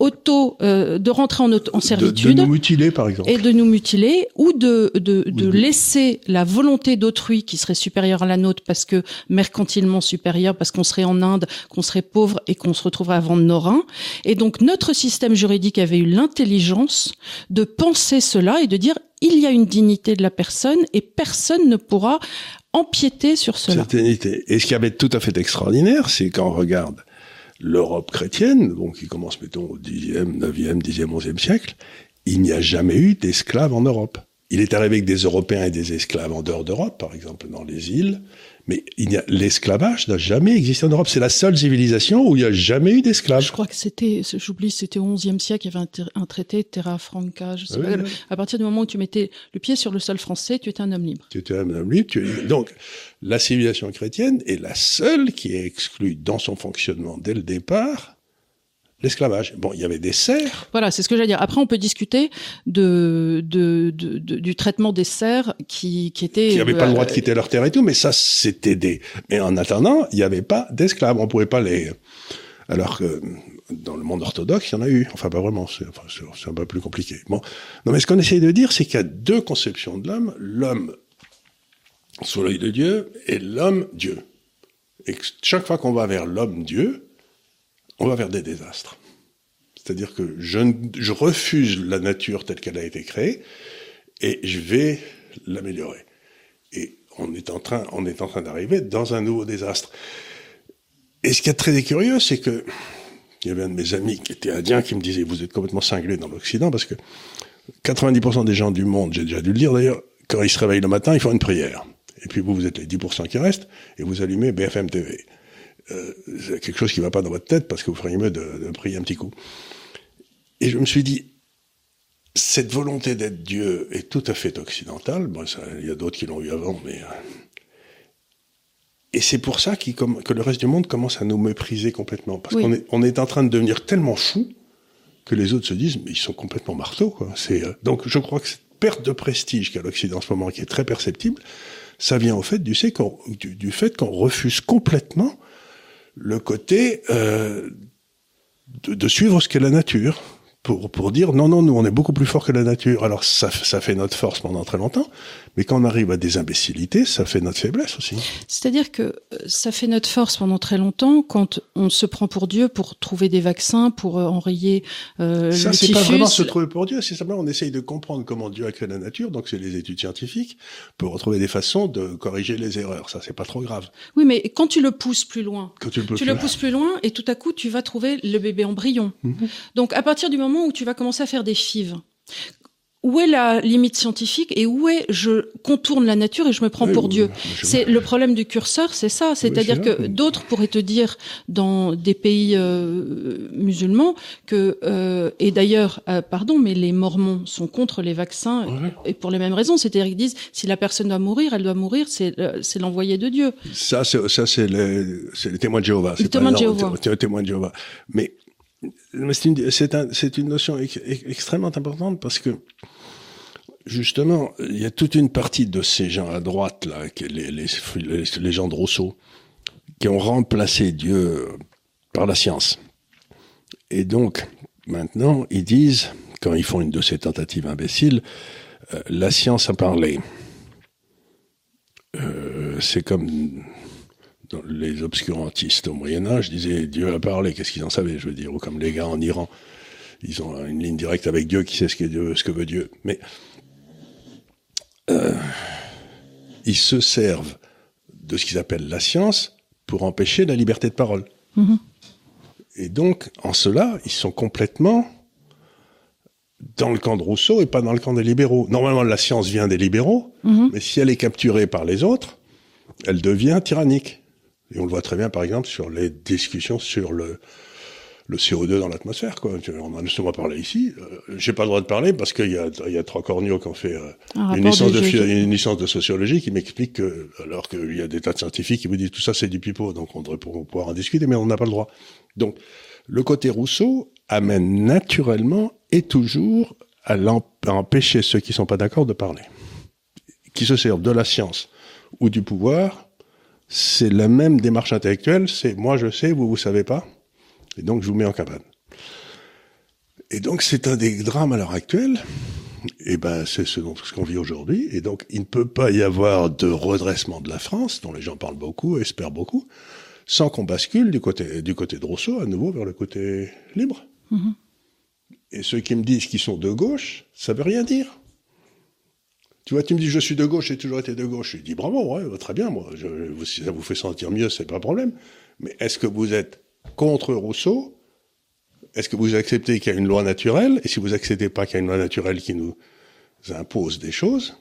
auto euh, de rentrer en, en servitude, de, nous mutiler par exemple, et de nous mutiler ou de de, de laisser la volonté d'autrui qui serait supérieure à la nôtre parce que mercantilement supérieure parce qu'on serait en Inde, qu'on serait pauvre et qu'on se retrouverait à vendre nos reins. Et donc notre système juridique avait eu l'intelligence de penser cela et de dire il y a une dignité de la personne et personne ne pourra empiéter sur cela. Cette dignité. Et ce qui avait tout à fait extraordinaire, c'est quand on regarde l'Europe chrétienne, donc qui commence, mettons, au 10e, 9e, 10e, 11e siècle, il n'y a jamais eu d'esclaves en Europe. Il est arrivé que des Européens et des esclaves en dehors d'Europe, par exemple dans les îles, mais l'esclavage n'a jamais existé en Europe. C'est la seule civilisation où il n'y a jamais eu d'esclaves. Je crois que c'était, j'oublie, c'était au XIe siècle, il y avait un, traité Terra Franca. Je sais pas, À partir du moment où tu mettais le pied sur le sol français, tu étais un homme libre. Tu étais un homme libre. Tu... Donc, la civilisation chrétienne est la seule qui est exclue dans son fonctionnement dès le départ l'esclavage. Bon, il y avait des serfs. Voilà, c'est ce que j'allais dire. Après, on peut discuter de, de, de, du traitement des serfs qui, qui étaient... Qui n'avaient pas le droit de euh, quitter leur terre et tout, mais ça, c'était des... Mais en attendant, il n'y avait pas d'esclaves. On pouvait pas les... Alors que dans le monde orthodoxe, il y en a eu. Enfin, pas vraiment. C'est enfin, un peu plus compliqué. Bon. Non, mais ce qu'on essaye de dire, c'est qu'il y a deux conceptions de l'homme. L'homme sous l'œil de Dieu et l'homme Dieu. Et chaque fois qu'on va vers l'homme Dieu, on va vers des désastres. C'est-à-dire que je, je, refuse la nature telle qu'elle a été créée et je vais l'améliorer. Et on est en train, on est en train d'arriver dans un nouveau désastre. Et ce qui est très curieux, c'est que il y avait un de mes amis qui était indien qui me disait vous êtes complètement cinglé dans l'Occident parce que 90% des gens du monde, j'ai déjà dû le dire d'ailleurs, quand ils se réveillent le matin, ils font une prière. Et puis vous, vous êtes les 10% qui restent et vous allumez BFM TV euh, quelque chose qui va pas dans votre tête parce que vous feriez mieux de, de prier un petit coup. Et je me suis dit, cette volonté d'être Dieu est tout à fait occidentale. Bon, il y a d'autres qui l'ont eu avant, mais. Euh, et c'est pour ça que le reste du monde commence à nous mépriser complètement. Parce qu'on est, on est en train de devenir tellement fou que les autres se disent, mais ils sont complètement marteaux, quoi. Euh, donc je crois que cette perte de prestige qu'a l'Occident en ce moment, qui est très perceptible, ça vient au fait du, du, du fait qu'on refuse complètement le côté euh, de, de, suivre ce qu'est la nature pour, pour dire non, non, nous on est beaucoup plus fort que la nature. Alors ça, ça fait notre force pendant très longtemps, mais quand on arrive à des imbécilités, ça fait notre faiblesse aussi. C'est-à-dire que euh, ça fait notre force pendant très longtemps quand on se prend pour Dieu pour trouver des vaccins, pour euh, enrayer euh, ça, c'est pas vraiment se trouver pour Dieu, c'est simplement on essaye de comprendre comment Dieu a créé la nature, donc c'est les études scientifiques, pour retrouver des façons de corriger les erreurs. Ça, c'est pas trop grave. Oui, mais quand tu le pousses plus loin, quand tu le, pousses, tu le pousses plus loin, et tout à coup, tu vas trouver le bébé embryon. Mhm. Donc à partir du moment où tu vas commencer à faire des fives, où est la limite scientifique et où est je contourne la nature et je me prends pour Dieu. C'est le problème du curseur, c'est ça. C'est-à-dire que d'autres pourraient te dire dans des pays euh, musulmans que euh, et d'ailleurs, euh, pardon, mais les Mormons sont contre les vaccins et pour les mêmes raisons. C'est-à-dire qu'ils disent si la personne doit mourir, elle doit mourir. C'est c'est l'envoyé de Dieu. Ça, c'est ça, c'est les témoins de Jéhovah. Les témoins de Jéhovah. Les témoins de Jéhovah. Mais c'est une, notion extrêmement importante parce que justement, il y a toute une partie de ces gens à droite là, les, gens de Rousseau, qui ont remplacé Dieu par la science. Et donc, maintenant, ils disent, quand ils font une de ces tentatives imbéciles, euh, la science a parlé. Euh, c'est comme les obscurantistes au Moyen Âge disaient Dieu a parlé, qu'est-ce qu'ils en savaient, je veux dire, ou comme les gars en Iran, ils ont une ligne directe avec Dieu, qui sait ce que, Dieu, ce que veut Dieu. Mais euh, ils se servent de ce qu'ils appellent la science pour empêcher la liberté de parole. Mm-hmm. Et donc, en cela, ils sont complètement dans le camp de Rousseau et pas dans le camp des libéraux. Normalement, la science vient des libéraux, mm-hmm. mais si elle est capturée par les autres, elle devient tyrannique. Et on le voit très bien, par exemple, sur les discussions sur le, le CO2 dans l'atmosphère. Quoi. On en a souvent parlé ici. Euh, J'ai pas le droit de parler parce qu'il y a, il y a trois corneaux qui ont fait euh, une, licence de, une licence de sociologie qui m'explique que, alors qu'il y a des tas de scientifiques qui vous disent tout ça c'est du pipeau, donc on devrait pouvoir en discuter, mais on n'a pas le droit. Donc, le côté Rousseau amène naturellement et toujours à, à empêcher ceux qui sont pas d'accord de parler, qui se servent de la science ou du pouvoir. C'est la même démarche intellectuelle. C'est moi je sais, vous vous savez pas et donc, je vous mets en cabane. Et donc, c'est un des drames à l'heure actuelle. Et ben, c'est ce, ce qu'on vit aujourd'hui. Et donc, il ne peut pas y avoir de redressement de la France, dont les gens parlent beaucoup, espèrent beaucoup, sans qu'on bascule du côté, du côté de Rousseau à nouveau vers le côté libre. Mm-hmm. Et ceux qui me disent qu'ils sont de gauche, ça veut rien dire. Tu vois, tu me dis je suis de gauche, j'ai toujours été de gauche. Je dis bravo, ouais, très bien, moi, si ça vous fait sentir mieux, c'est pas un problème. Mais est-ce que vous êtes contre Rousseau, est-ce que vous acceptez qu'il y a une loi naturelle? Et si vous acceptez pas qu'il y a une loi naturelle qui nous impose des choses,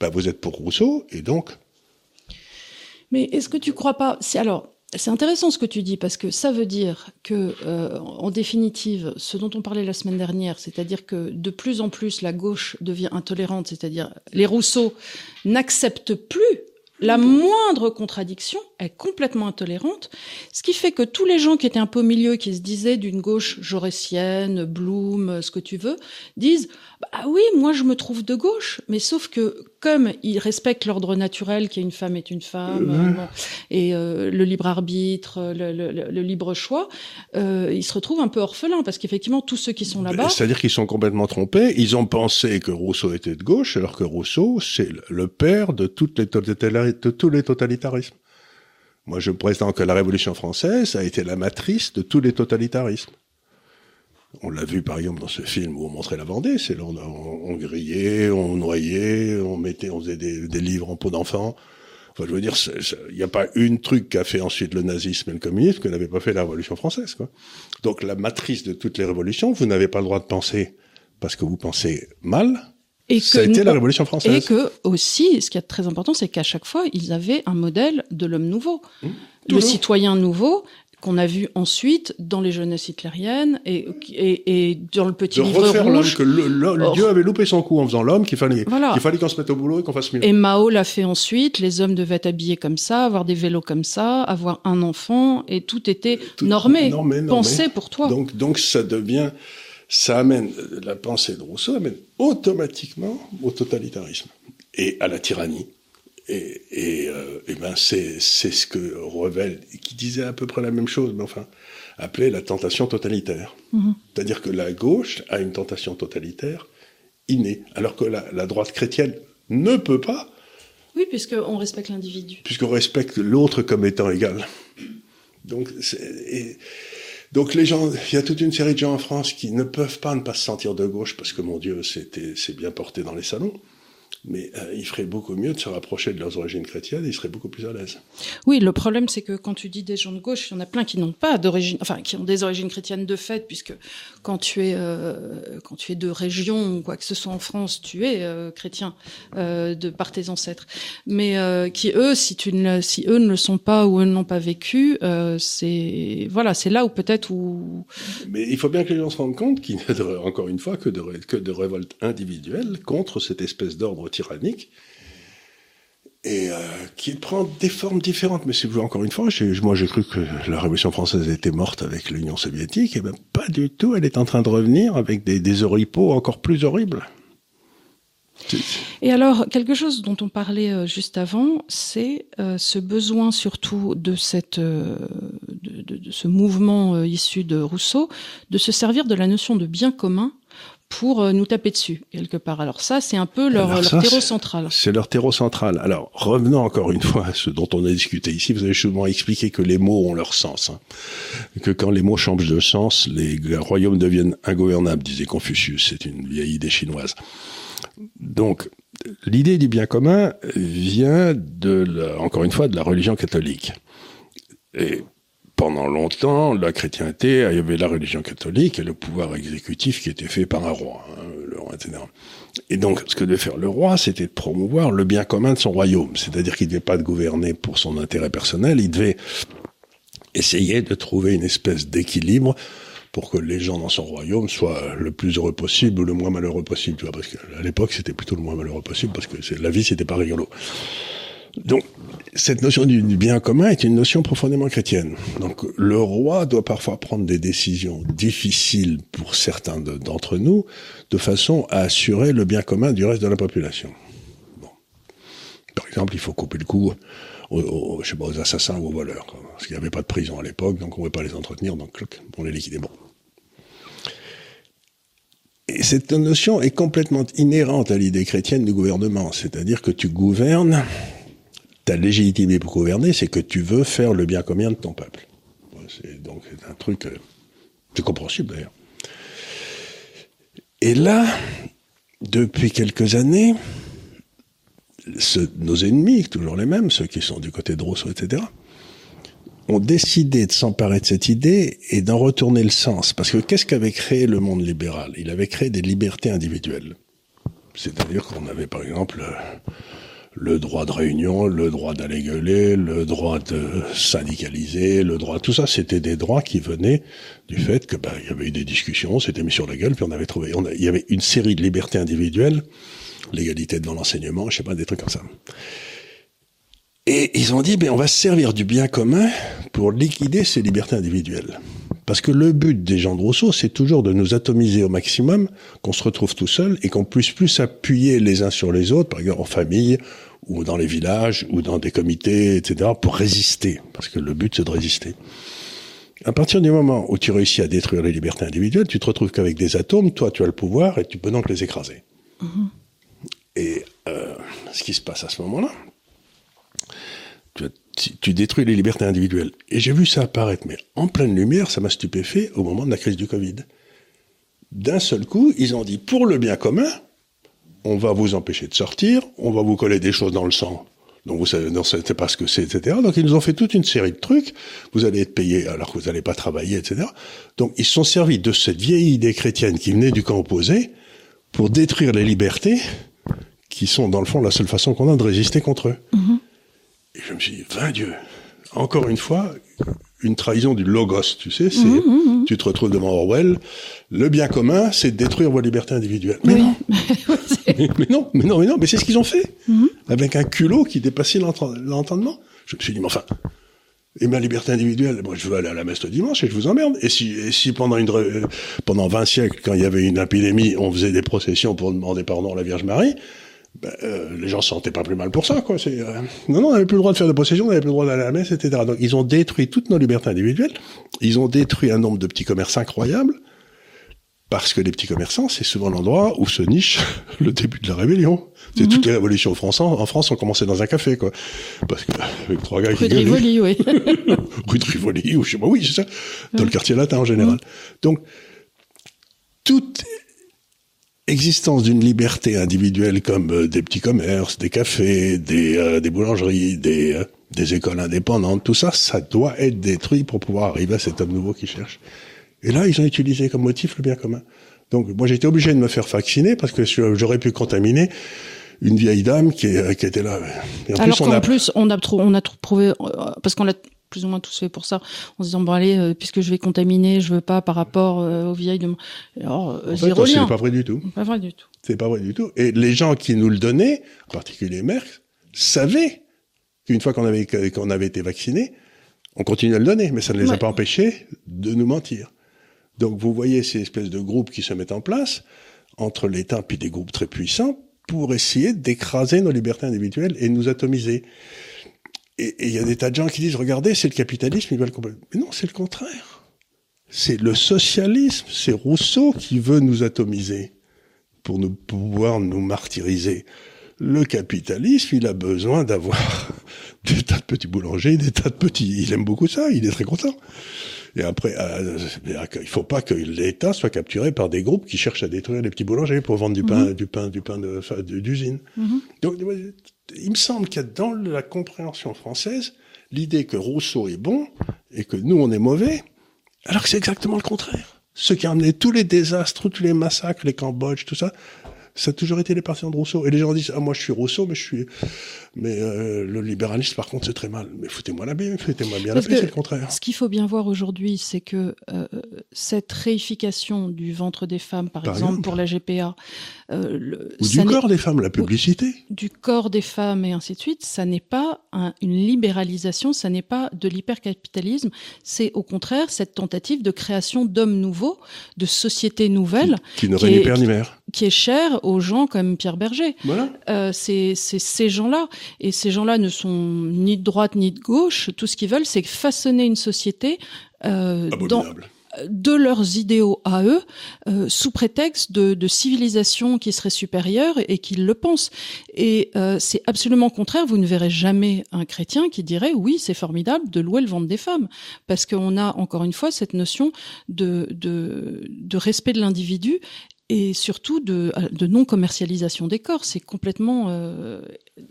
ben vous êtes pour Rousseau et donc. Mais est-ce que tu crois pas alors. C'est intéressant ce que tu dis parce que ça veut dire que, euh, en définitive, ce dont on parlait la semaine dernière, c'est-à-dire que de plus en plus la gauche devient intolérante, c'est-à-dire les Rousseau n'acceptent plus la moindre contradiction est complètement intolérante, ce qui fait que tous les gens qui étaient un peu au milieu, qui se disaient d'une gauche jaurétienne, Bloom, ce que tu veux, disent bah oui, moi je me trouve de gauche, mais sauf que comme ils respectent l'ordre naturel, qui est une femme est une femme, euh, et euh, le libre arbitre, le, libre choix, euh, ils se retrouvent un peu orphelins parce qu'effectivement tous ceux qui sont là-bas, c'est-à-dire qu'ils sont complètement trompés. Ils ont pensé que Rousseau était de gauche, alors que Rousseau c'est le père de toutes les de tous les totalitarismes. Moi, je prétends que la Révolution française a été la matrice de tous les totalitarismes. On l'a vu par exemple dans ce film où on montrait la Vendée, c'est là on, on, grillait, on noyait, on mettait, on faisait des, livres en peau d'enfant. Enfin, je veux dire, il n'y a pas une truc qu'a fait ensuite le nazisme et le communisme que n'avait pas fait la Révolution française. Quoi. Donc la matrice de toutes les révolutions, vous n'avez pas le droit de penser parce que vous pensez mal. Et ça a été la Révolution française. Et que aussi, ce qui est très important, c'est qu'à chaque fois, ils avaient un modèle de l'homme nouveau, mmh. le citoyen nouveau, qu'on a vu ensuite dans les jeunesses hitlériennes et, et, et dans le petit de livre refaire rouge. que le, le, Dieu avait loupé son coup en faisant l'homme, qu'il fallait, qu'il fallait qu'on se mette au boulot et qu'on fasse mieux. Et Mao l'a fait ensuite. Les hommes devaient être habillés comme ça, avoir des vélos comme ça, avoir un enfant, et tout était normé, normé, pensé pour toi. Donc, donc ça devient, ça amène la pensée de Rousseau amène automatiquement au totalitarisme et à la tyrannie. Et, et, euh, et ben c'est ce que Revel, qui disait à peu près la même chose, mais enfin appelait la tentation totalitaire. Mm-hmm. C'est-à-dire que la gauche a une tentation totalitaire innée, alors que la, la droite chrétienne ne peut pas. Oui, puisqu'on respecte l'individu. Puisqu'on respecte l'autre comme étant égal. Donc, et, donc les gens, il y a toute une série de gens en France qui ne peuvent pas ne pas se sentir de gauche parce que mon Dieu, c'était c'est bien porté dans les salons mais euh, il ferait beaucoup mieux de se rapprocher de leurs origines chrétiennes, ils seraient beaucoup plus à l'aise. Oui, le problème c'est que quand tu dis des gens de gauche, il y en a plein qui n'ont pas d'origine, enfin qui ont des origines chrétiennes de fait, puisque quand tu es euh, quand tu es de région ou quoi que ce soit en France, tu es euh, chrétien euh, de par tes ancêtres. Mais qui eux, si tu ne, si eux ne le sont pas ou eux ne l'ont pas vécu, c'est voilà, c'est là où peut-être où. Mais il faut bien que les gens se rendent compte qu'il n'y a encore une fois que de que de révolte individuelle contre cette espèce d'ordre tyrannique et euh, qui prend des formes différentes. Mais si vous encore une fois, moi j'ai cru que la Révolution française était morte avec l'Union soviétique, et ben pas du tout. Elle est en train de revenir avec des, des oripeaux encore plus horribles. Et alors, quelque chose dont on parlait euh, juste avant, c'est euh, ce besoin surtout de cette, de, ce mouvement issu de Rousseau, de se servir de la notion de bien commun pour euh, nous taper dessus quelque part. Alors ça, c'est un peu leur, leur ça, terreau central. C'est leur terreau central. Alors, revenons encore une fois à ce dont on a discuté ici. Vous avez souvent expliqué que les mots ont leur sens. hein. Que quand les mots changent de sens, les royaumes deviennent ingouvernables, disait Confucius. C'est une vieille idée chinoise. Donc, l'idée du bien commun vient de, la- encore une fois, de la religion catholique. Et pendant longtemps, la chrétienté, il y avait la religion catholique et le pouvoir exécutif qui était fait par un roi, hein, le roi, etc. Et donc, ce que devait faire le roi, c'était de promouvoir le bien commun de son royaume. C'est-à-dire qu'il ne devait pas de gouverner pour son intérêt personnel, il devait essayer de trouver une espèce d'équilibre pour que les gens dans son royaume soient le plus heureux possible ou le moins malheureux possible, tu vois, parce qu'à l'époque, c'était plutôt le moins malheureux possible, parce que la vie, c'était pas rigolo. Donc, cette notion du bien commun est une notion profondément chrétienne. Donc, le roi doit parfois prendre des décisions difficiles pour certains de- d'entre nous, de façon à assurer le bien commun du reste de la population. Bon. Par exemple, il faut couper le cou aux, je sais pas, aux assassins ou aux voleurs, parce qu'il n'y avait pas de prison à l'époque, donc on ne pouvait pas les entretenir, donc on les liquidait. Bon. Et cette notion est complètement inhérente à l'idée chrétienne du gouvernement, c'est-à-dire que tu gouvernes ta légitimité pour gouverner, c'est que tu veux faire le bien commun de ton peuple. Donc c'est un truc, euh, c'est compréhensible d'ailleurs. Et là, depuis quelques années, nos ennemis, toujours les mêmes, ceux qui sont du côté de Rousseau, etc., ont décidé de s'emparer de cette idée et d'en retourner le sens. Parce que qu'est-ce qu'avait créé le monde libéral? Il avait créé des libertés individuelles. C'est-à-dire qu'on avait par exemple euh, le droit de réunion, le droit d'aller gueuler, le droit de syndicaliser, le droit, tout ça, c'était des droits qui venaient du fait que bah, il y avait eu des discussions, on s'était mis sur la gueule, puis on avait trouvé, on il y avait une série de libertés individuelles, l'égalité devant l'enseignement, je sais pas, des trucs comme ça. Et ils ont dit, ben, on va se servir du bien commun pour liquider ces libertés individuelles. Parce que le but des gens de Rousseau, c'est toujours de nous atomiser au maximum, qu'on se retrouve tout seul et qu'on puisse plus s'appuyer les uns sur les autres, par exemple en famille, ou dans les villages, ou dans des comités, etc., pour résister. Parce que le but, c'est de résister. À partir du moment où tu réussis à détruire les libertés individuelles, tu te retrouves qu'avec des atomes, toi, tu as le pouvoir et tu peux donc les écraser. Et euh, ce qui se passe à ce moment-là, tu, détruis les libertés individuelles. Et j'ai vu ça apparaître, mais en pleine lumière, ça m'a stupéfait au moment de la crise du Covid. D'un seul coup, ils ont dit, pour le bien commun, on va vous empêcher de sortir, on va vous coller des choses dans le sang. Donc vous savez, non, c'est pas ce que c'est, etc. Donc ils nous ont fait toute une série de trucs. Vous allez être payé alors que vous n'allez pas travailler, etc. Donc ils se sont servis de cette vieille idée chrétienne qui venait du camp opposé pour détruire les libertés qui sont dans le fond la seule façon qu'on a de résister contre eux. Et je me suis dit, vain Dieu, encore une fois, une trahison du logos, tu sais, c'est, tu te retrouves devant Orwell, le bien commun, c'est de détruire vos libertés individuelles. Mais Oui. non, mais, mais non, mais non, mais non, mais c'est ce qu'ils ont fait. Avec un culot qui dépassait l'entend- l'entendement. Je me suis dit, mais enfin, et ma liberté individuelle, moi, je veux aller à la messe le dimanche et je vous emmerde. Et si, et si pendant une, euh, pendant 20 siècles, quand il y avait une épidémie, on faisait des processions pour demander pardon à la Vierge Marie, ben, euh, les gens se sentaient pas plus mal pour ça, quoi. C'est, euh, non, non, on n'avait plus le droit de faire de procession, on n'avait plus le droit d'aller à la messe, etc. Donc, ils ont détruit toutes nos libertés individuelles. Ils ont détruit un nombre de petits commerces incroyables. Parce que les petits commerçants, c'est souvent l'endroit où se niche le début de la rébellion. C'est toutes les révolutions en France, en France, ont commencé dans un café, quoi. Parce que, avec trois gars qui Rue de gueulaient Rivoli, oui. rue de Rivoli, ou je sais pas, oui, c'est ça, dans le quartier latin en général. Donc, toute existence d'une liberté individuelle comme euh, des petits commerces, des cafés, des, euh, des boulangeries, des, euh, des écoles indépendantes, tout ça, ça doit être détruit pour pouvoir arriver à cet homme nouveau qui cherche. Et là, ils ont utilisé comme motif le bien commun. Donc, moi, j'étais obligé de me faire vacciner parce que j'aurais pu contaminer une vieille dame qui, est- qui était là. En Alors plus, on qu'en a, plus, on a, on a trouvé, parce qu'on l'a plus ou moins tous fait pour ça, en se disant, bon allez, euh, puisque je vais contaminer, je veux pas par rapport euh, aux vieilles de... Alors, euh, en fait, zéro c'est pas vrai du tout. Pas vrai du tout. C'est pas vrai du tout. Et les gens qui nous le donnaient, en particulier Merck, savaient qu'une fois qu'on avait, qu'on avait été vacciné, on continuait à le donner, mais ça ne les a pas empêchés de nous mentir. Donc vous voyez ces espèces de groupes qui se mettent en place entre l'État puis des groupes très puissants pour essayer d'écraser nos libertés individuelles et nous atomiser. Et il y a des tas de gens qui disent, regardez, c'est le capitalisme, ils veulent complètement. Mais non, c'est le contraire. C'est le socialisme, c'est Rousseau qui veut nous atomiser. pour nous pouvoir nous martyriser. Le capitalisme, il a besoin d'avoir des tas de petits boulangers, des tas de petits. Il aime beaucoup ça, il est très content. Et après, euh, il faut pas que l'État soit capturé par des groupes qui cherchent à détruire les petits boulangers pour vendre du pain, mhm. du pain, du pain d'usine. Mhm. Donc, il me semble qu'il y a dans la compréhension française l'idée que Rousseau est bon et que nous on est mauvais, alors que c'est exactement le contraire. Ce qui a amené tous les désastres, tous les massacres, les Cambodges, tout ça, ça a toujours été les partisans de Rousseau. Et les gens disent, ah, moi, je suis Rousseau, mais je suis, mais euh, le libéralisme, par contre, c'est très mal. Mais foutez-moi la paix, foutez-moi bien la paix, c'est le contraire. Ce qu'il faut bien voir aujourd'hui, c'est que euh, cette réification du ventre des femmes, par, exemple, pour la GPA, euh, le, ou du corps des femmes, la publicité, du corps des femmes et ainsi de suite, ça n'est pas un, une libéralisation, ça n'est pas de l'hypercapitalisme, c'est au contraire cette tentative de création d'hommes nouveaux, de sociétés nouvelles, qui, qui n'auraient ni père ni mère qui est cher aux gens comme Pierre Berger. Voilà. Euh, c'est ces gens-là. Et ces gens-là ne sont ni de droite ni de gauche. Tout ce qu'ils veulent, c'est façonner une société euh, dans, de leurs idéaux à eux, euh, sous prétexte de, de, civilisation qui serait supérieure et qu'ils le pensent. Et euh, c'est absolument contraire. Vous ne verrez jamais un chrétien qui dirait oui, c'est formidable de louer le ventre des femmes, parce qu'on a encore une fois cette notion de, de, de respect de l'individu et surtout de, non-commercialisation des corps. C'est complètement... Euh...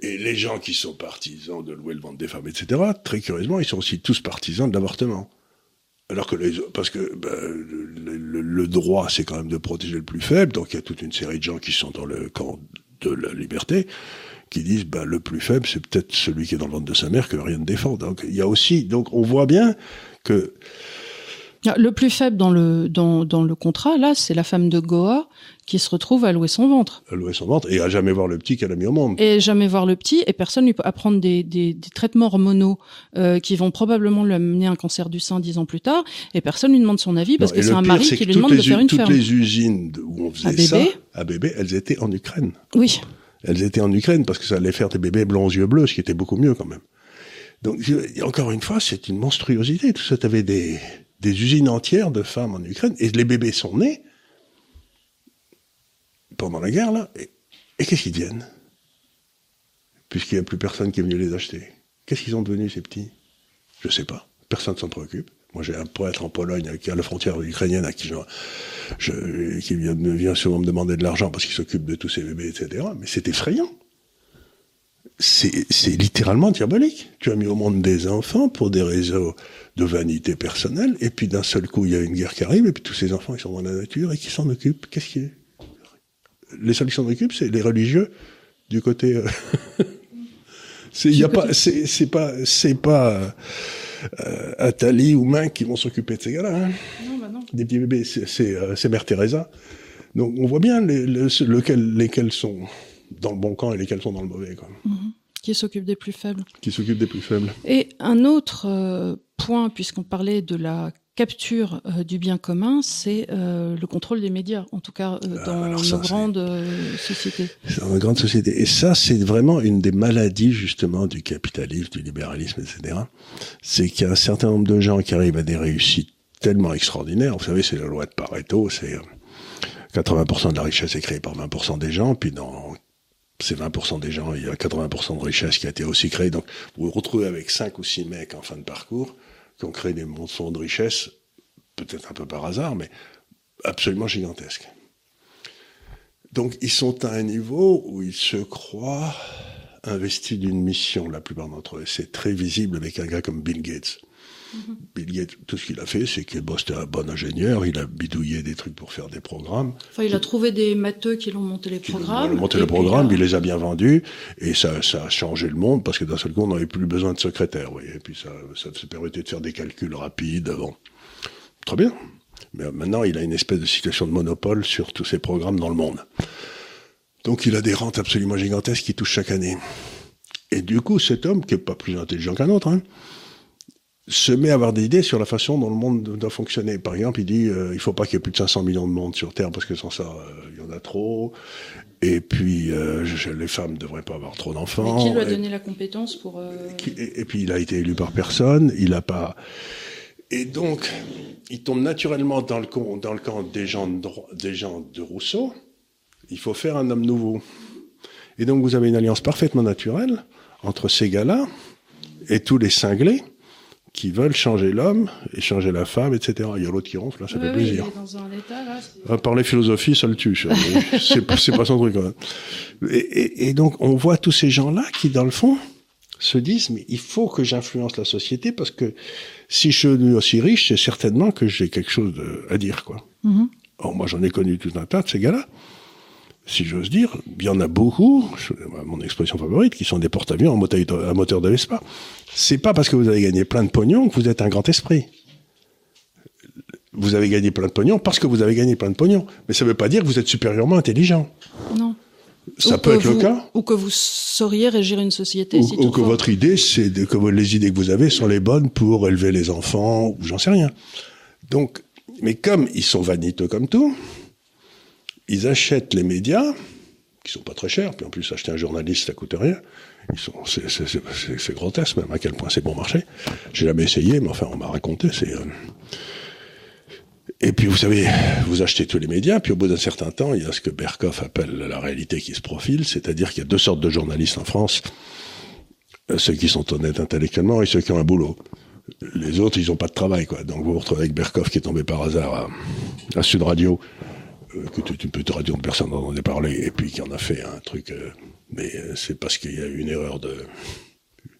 Et les gens qui sont partisans de louer le ventre des femmes, etc., très curieusement, ils sont aussi tous partisans de l'avortement. Alors que les, parce que ben, le, droit, c'est quand même de protéger le plus faible, donc il y a toute une série de gens qui sont dans le camp de la liberté, qui disent ben, le plus faible, c'est peut-être celui qui est dans le ventre de sa mère que rien ne défend. Donc il y a aussi, donc on voit bien que le plus faible dans le, dans, dans le contrat, là, c'est la femme de Goa qui se retrouve à louer son ventre. À louer son ventre et à jamais voir le petit qu'elle a mis au monde. Et jamais voir le petit et personne lui peut apprendre des, des, des traitements hormonaux euh, qui vont probablement lui amener un cancer du sein dix ans plus tard et personne lui demande son avis parce que c'est un mari qui lui demande de faire une toutes ferme. Toutes les usines où on faisait à ça, à bébé, elles étaient en Ukraine. Oui. Elles étaient en Ukraine parce que ça allait faire des bébés blonds aux yeux bleus, ce qui était beaucoup mieux quand même. Donc, encore une fois, c'est une monstruosité. Tout ça, t'avais des, des usines entières de femmes en Ukraine, et les bébés sont nés pendant la guerre, là, et, qu'est-ce qu'ils deviennent? Puisqu'il n'y a plus personne qui est venu les acheter. Qu'est-ce qu'ils sont devenus, ces petits? Je sais pas. Personne ne s'en préoccupe. Moi, j'ai un prêtre en Pologne qui a la frontière ukrainienne à qui je, qui vient souvent me demander de l'argent parce qu'il s'occupe de tous ces bébés, etc. Mais c'est effrayant. C'est littéralement diabolique. Tu as mis au monde des enfants pour des réseaux de vanité personnelle, et puis d'un seul coup, il y a une guerre qui arrive, et puis tous ces enfants, ils sont dans la nature, et qui s'en occupent Qu'est-ce qui est? Les seuls qui s'en occupent, c'est les religieux, du côté... Euh, c'est y a pas c'est pas c'est pas euh, ou Main qui vont s'occuper de ces gars-là hein. non, bah non. des petits bébés c'est euh, c'est Mère Teresa donc on voit bien les, lequel, lesquels sont dans le bon camp et lesquels sont dans le mauvais quoi. Mm-hmm. qui s'occupe des plus faibles qui s'occupe des plus faibles et un autre euh, point, puisqu'on parlait de la capture euh, du bien commun, c'est euh, le contrôle des médias, en tout cas euh, dans nos grandes sociétés. Dans nos grandes sociétés. Et ça, c'est vraiment une des maladies justement du capitalisme, du libéralisme, etc. C'est qu'il y a un certain nombre de gens qui arrivent à des réussites tellement extraordinaires. Vous savez, c'est la loi de Pareto, c'est 80% de la richesse est créée par 20% des gens, puis dans ces 20% des gens, il y a 80% de richesse qui a été aussi créée. Donc, vous vous retrouvez avec 5 ou 6 mecs en fin de parcours qui ont créé des monstres de richesse, peut-être un peu par hasard, mais absolument gigantesques. Donc ils sont à un niveau où ils se croient investis d'une mission, la plupart d'entre eux. C'est très visible avec un gars comme Bill Gates. Bill Gates, tout ce qu'il a fait, c'est qu'il c'était un bon ingénieur, il a bidouillé des trucs pour faire des programmes. Enfin, il a trouvé des matheux qui l'ont monté les programmes. Ils ont monté les programmes, il les a bien vendus, et ça, ça a changé le monde, parce que d'un seul coup, on n'avait plus besoin de secrétaire, oui. Et puis ça, ça se permettait de faire des calculs rapides avant. Très bien. Mais maintenant, il a une espèce de situation de monopole sur tous ces programmes dans le monde. Donc il a des rentes absolument gigantesques qui touchent chaque année. Et du coup, cet homme, qui est pas plus intelligent qu'un autre, hein, se met à avoir des idées sur la façon dont le monde doit fonctionner. Par exemple, il dit euh, il faut pas qu'il y ait plus de 500 millions de monde sur Terre parce que sans ça, euh, il y en a trop. Et puis, euh, les femmes ne devraient pas avoir trop d'enfants. qui lui a donné la compétence pour... Euh, et, puis, il a été élu par personne. Il a pas... Et donc, il tombe naturellement dans le, dans le camp des gens de, des gens de Rousseau, Il faut faire un homme nouveau. Et donc vous avez une alliance parfaitement naturelle entre ces gars-là et tous les cinglés qui veulent changer l'homme et changer la femme, etc. Il y a l'autre qui ronfle, là, ça fait plaisir. dans un état, là, À parler philosophie, ça le tue. c'est pas, pas son truc. Quand même. Et, et, et, donc, on voit tous ces gens-là qui, dans le fond, se disent, mais il faut que j'influence la société parce que si je suis aussi riche, c'est certainement que j'ai quelque chose à dire, quoi. Or, moi, j'en ai connu tout un tas de ces gars-là si j'ose dire, il y en a beaucoup, mon expression favorite, qui sont des porte-avions à moteur de Vespa. C'est pas parce que vous avez gagné plein de pognon que vous êtes un grand esprit. Vous avez gagné plein de pognon parce que vous avez gagné plein de pognon. Mais ça ne veut pas dire que vous êtes supérieurement intelligent. Non. Ça peut être le cas. Ou que vous sauriez régir une société. Ou, ou que votre idée, c'est que les idées que vous avez sont les bonnes pour élever les enfants, ou j'en sais rien. Donc, mais comme ils sont vaniteux comme tout, ils achètent les médias, qui sont pas très chers, puis en plus acheter un journaliste ça coûte rien. Ils sont, c'est grotesque même à quel point c'est bon marché. J'ai jamais essayé, mais enfin on m'a raconté. Euh, et puis vous savez, vous achetez tous les médias, puis au bout d'un certain temps, il y a ce que Berkoff appelle la réalité qui se profile, c'est-à-dire qu'il y a deux sortes de journalistes en France euh, ceux qui sont honnêtes intellectuellement et ceux qui ont un boulot. Les autres, ils n'ont pas de travail, quoi. Donc vous vous retrouvez avec Berkoff qui est tombé par hasard à, Sud Radio, que toute une petite radio personne n'en entendait parler, et puis qui en a fait un truc. Euh, mais euh, c'est parce qu'il y a eu une erreur de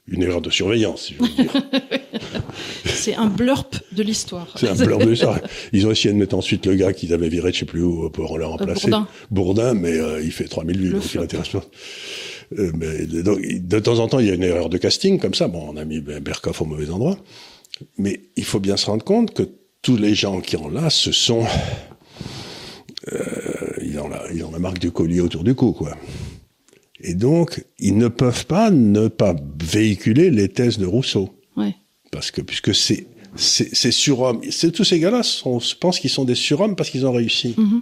une erreur de surveillance, si je veux dire. c'est un blurp de l'histoire. C'est un blurp de l'histoire. Ils ont essayé de mettre ensuite le gars qu'ils avaient viré de je sais plus où pour le remplacer. Bourdin. Bourdin, mais il fait 3000 vues, donc il intéresse pas. Euh, mais donc, de temps en temps, il y a une erreur de casting comme ça. Bon, on a mis Berkoff au mauvais endroit. Mais il faut bien se rendre compte que tous les gens qui ont là, ce sont euh, ils, ont la, ils ont la marque du collier autour du cou, quoi. Et donc, ils ne peuvent pas ne pas véhiculer les thèses de Rousseau. Ouais. Parce que, puisque c'est, c'est, c'est surhomme. C'est, tous ces gars-là, on pense qu'ils sont des surhommes parce qu'ils ont réussi. Mm-hmm.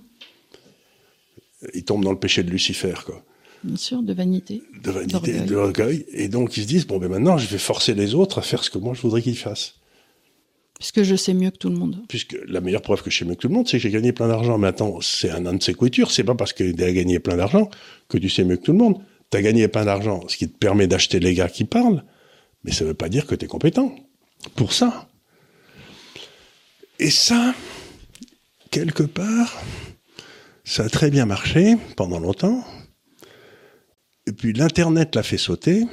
Ils tombent dans le péché de Lucifer, quoi. Bien sûr, de vanité. De vanité, de l'orgueil. Et donc, ils se disent, bon, ben maintenant, je vais forcer les autres à faire ce que moi je voudrais qu'ils fassent. Puisque je sais mieux que tout le monde. Puisque la meilleure preuve que je sais mieux que tout le monde, c'est que j'ai gagné plein d'argent. Mais attends, c'est un an de séquiture. C'est pas parce que tu gagné plein d'argent que tu sais mieux que tout le monde. Tu as gagné plein d'argent, ce qui te permet d'acheter les gars qui parlent. Mais ça veut pas dire que tu es compétent. Pour ça. Et ça, quelque part, ça a très bien marché pendant longtemps. Et puis l'Internet l'a fait sauter.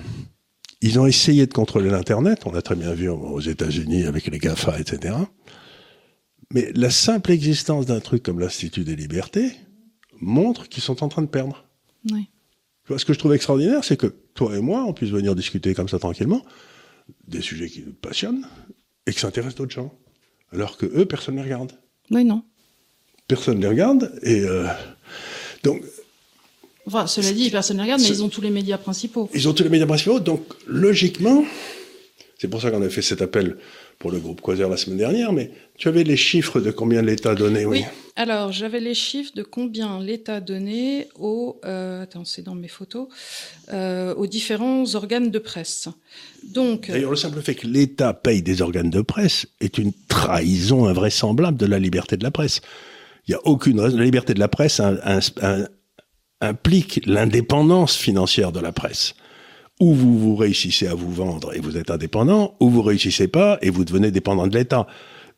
Ils ont essayé de contrôler l'Internet, on l'a très bien vu aux États-Unis avec les GAFA, etc. Mais la simple existence d'un truc comme l'Institut des libertés montre qu'ils sont en train de perdre. Oui. Ce que je trouve extraordinaire, c'est que toi et moi, on puisse venir discuter comme ça tranquillement des sujets qui nous passionnent et que ça intéresse d'autres gens. Alors que eux, personne ne les regarde. Oui, non. Personne ne les regarde et euh, donc Enfin, cela dit, personne ne regarde, mais ils ont tous les médias principaux. Ils ont tous les médias principaux, donc logiquement, c'est pour ça qu'on a fait cet appel pour le groupe Quasar la semaine dernière, mais tu avais les chiffres de combien l'État donnait, oui. Oui, alors j'avais les chiffres de combien l'État donnait aux, euh, attends, c'est dans mes photos, euh, aux différents organes de presse. Donc. D'ailleurs, le simple fait que l'État paye des organes de presse est une trahison invraisemblable de la liberté de la presse. Il n'y a aucune raison. La liberté de la presse un, un, un implique l'indépendance financière de la presse. Ou vous, vous réussissez à vous vendre et vous êtes indépendant, ou vous réussissez pas et vous devenez dépendant de l'État.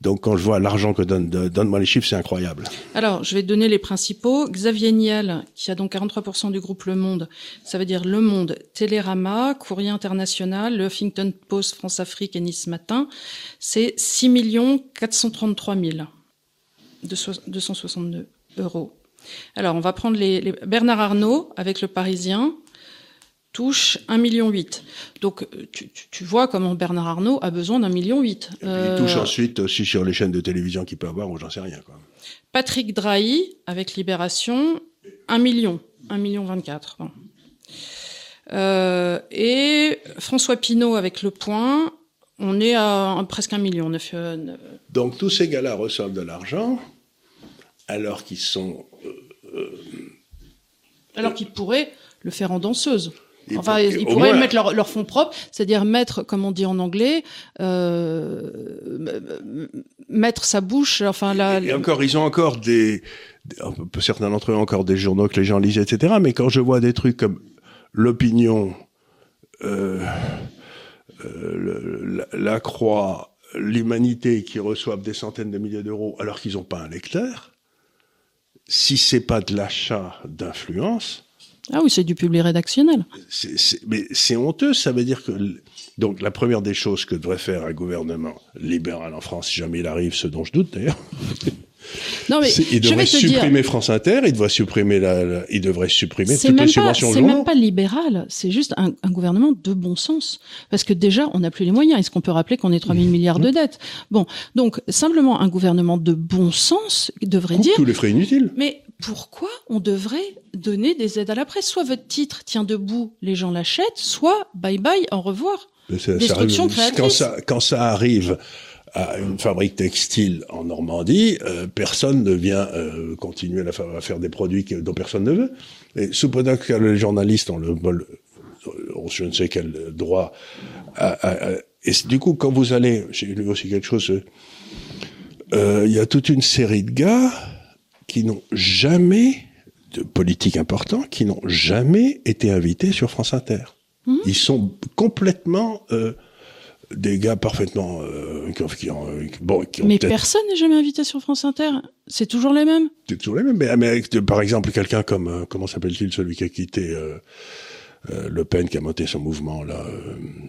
Donc quand je vois l'argent que donne, donne-moi les chiffres, c'est incroyable. Alors, je vais donner les principaux. Xavier Niel, qui a donc 43% du groupe Le Monde, ça veut dire Le Monde, Télérama, Courrier International, le Huffington Post, France Afrique et Nice Matin, c'est 6 433 000 de 262 euros. Alors, on va prendre les, Bernard Arnault avec le Parisien touche 1,8 million. Donc, tu, vois comment Bernard Arnault a besoin d'un million huit. Il touche ensuite aussi sur les chaînes de télévision qu'il peut avoir, ou j'en sais rien. Quoi. Patrick Drahi avec Libération, 1 million, 1 million 24. Euh, et François Pinault avec Le Point, on est à, presque un million. Donc tous ces gars-là reçoivent de l'argent alors qu'ils sont alors qu'il pourrait le faire en danseuse. Enfin, ils pourraient mettre leur, leur fonds propres, c'est-à-dire mettre, comme on dit en anglais, euh, mettre sa bouche. Enfin, là. Et, encore, ils ont encore des, certains d'entre eux ont encore des journaux que les gens lisent, etc. Mais quand je vois des trucs comme l'opinion, euh, euh, la, la, Croix, l'Humanité, qui reçoivent des centaines de milliers d'euros alors qu'ils n'ont pas un lecteur, si c'est pas de l'achat d'influence ah oui, c'est du public rédactionnel. mais c'est honteux, ça veut dire que... Donc la première des choses que devrait faire un gouvernement libéral en France, si jamais il arrive, ce dont je doute d'ailleurs, non mais il devrait supprimer France Inter, il devrait supprimer la, il devrait supprimer toutes les subventions C'est même pas libéral, c'est juste un, un, gouvernement de bon sens, parce que déjà on n'a plus les moyens. Est-ce qu'on peut rappeler qu'on est 3 000 milliards de dettes? Bon, donc simplement un gouvernement de bon sens devrait dire tous les frais inutiles. Mais pourquoi on devrait donner des aides à la presse? Soit votre titre tient debout, les gens l'achètent, soit bye bye, au revoir. Destruction créatrice. Quand ça, quand ça arrive à une fabrique textile en Normandie, euh, personne ne vient euh, continuer à, faire, à, faire, des produits dont personne ne veut. Et sous que les journalistes ont le, ont je ne sais quel droit. et du coup, quand vous allez, j'ai lu aussi quelque chose. Euh, il y a toute une série de gars qui n'ont jamais de politique important, qui n'ont jamais été invités sur France Inter. Mmh. Ils sont complètement euh, des gars parfaitement euh, qui, ont, bon, mais personne n'est jamais invité sur France Inter. C'est toujours les mêmes. C'est toujours les mêmes. Mais, par exemple, quelqu'un comme euh, comment s'appelle-t-il celui qui a quitté euh, euh, Le Pen, qui a monté son mouvement là.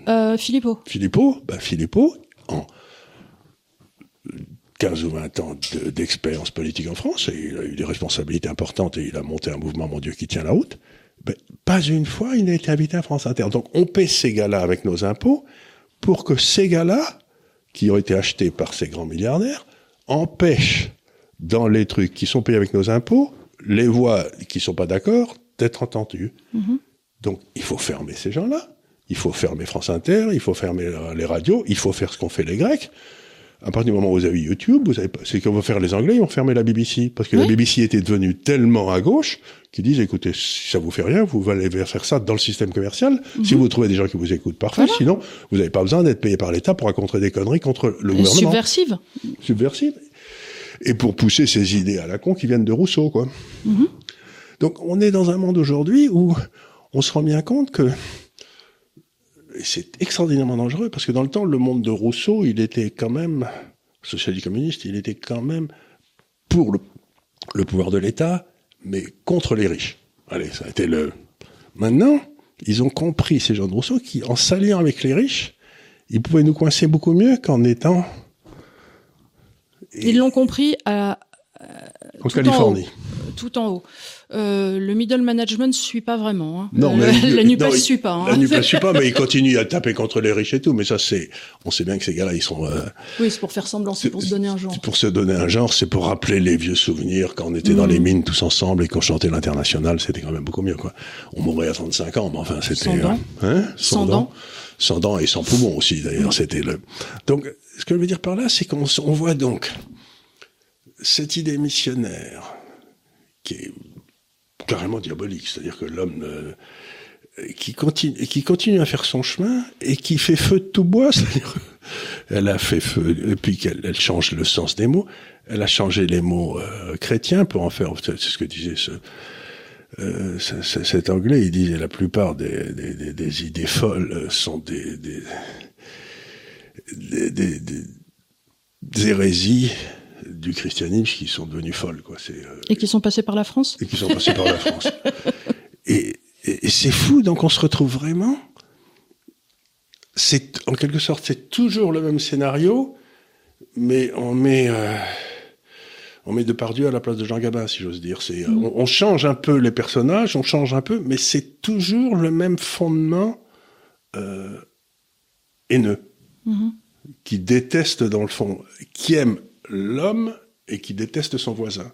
Euh, Philippot. Philippot, bah Philippot en 15 ou 20 ans d'expérience politique en France, et il a eu des responsabilités importantes, et il a monté un mouvement, mon Dieu, qui tient la route. Ben, pas une fois, il n'a été invité à France Inter. Donc, on paie ces gars-là avec nos impôts pour que ces gars-là, qui ont été achetés par ces grands milliardaires, empêchent, dans les trucs qui sont payés avec nos impôts, les voix qui sont pas d'accord d'être entendues. Mm-hmm. Donc, il faut fermer ces gens-là. Il faut fermer France Inter, il faut fermer les radios, il faut faire ce qu'ont fait les Grecs à partir du moment où vous avez YouTube, vous avez, c'est qu'on va faire les Anglais, ils vont fermer la BBC. Parce que la BBC était devenue tellement à gauche qu'ils disent, écoutez, si ça vous fait rien, vous allez faire ça dans le système commercial. Si mhm. vous trouvez des gens qui vous écoutent, parfait. Sinon, vous n'avez pas besoin d'être payé par l'État pour raconter des conneries contre le gouvernement. Subversive. Subversive. Et pour pousser ces idées à la con qui viennent de Rousseau, quoi. Mhm. Donc, on est dans un monde aujourd'hui où on se rend bien compte que c'est extraordinairement dangereux parce que dans le temps, le monde de Rousseau, il était quand même socialiste communiste, il était quand même pour le, pouvoir de l'État, mais contre les riches. Allez, ça a été le. Maintenant, ils ont compris ces gens de Rousseau qui, en s'alliant avec les riches, ils pouvaient nous coincer beaucoup mieux qu'en étant. Ils l'ont compris à. en Californie. tout en haut. Euh, le middle management ne suit pas vraiment. Hein. Non, mais la NUPES ne suit pas. Hein. La NUPES suit pas, mais il continue à taper contre les riches et tout. Mais ça, c'est, on sait bien que ces gars-là, ils sont. Euh, oui, c'est pour faire semblant, c'est pour se donner un genre. C'est pour se donner un genre, c'est pour rappeler les vieux souvenirs quand on était dans les mm. mines tous ensemble et qu'on chantait l'international. C'était quand même beaucoup mieux, quoi. On mourait à 35 ans, mais enfin, c'était. Sans dents. Hein, sans, dents. Sans dents et sans poumons aussi, d'ailleurs. C'était le. Donc, ce que je veux dire par là, c'est qu'on on voit donc cette idée missionnaire qui est carrément diabolique. C'est-à-dire que l'homme euh, qui continue, qui continue à faire son chemin et qui fait feu de tout bois, c'est-à-dire elle a fait feu depuis qu'elle elle change le sens des mots, elle a changé les mots euh, chrétiens pour en faire. C'est ce que disait ce, euh, cet anglais. Il disait la plupart des, des, des, idées folles sont des, des, des hérésies du christianisme qui sont devenus folles. Quoi. Euh, et qui sont passés par la France Et qui sont passés par la France. Et, et, c'est fou, donc on se retrouve vraiment... C'est, en quelque sorte, c'est toujours le même scénario, mais on met... Euh, on met Depardieu à la place de Jean Gabin, si j'ose dire. C'est, mm. on, change un peu les personnages, on change un peu, mais c'est toujours le même fondement euh, haineux, mm-hmm. qui déteste dans le fond, qui aime l'homme et qui déteste son voisin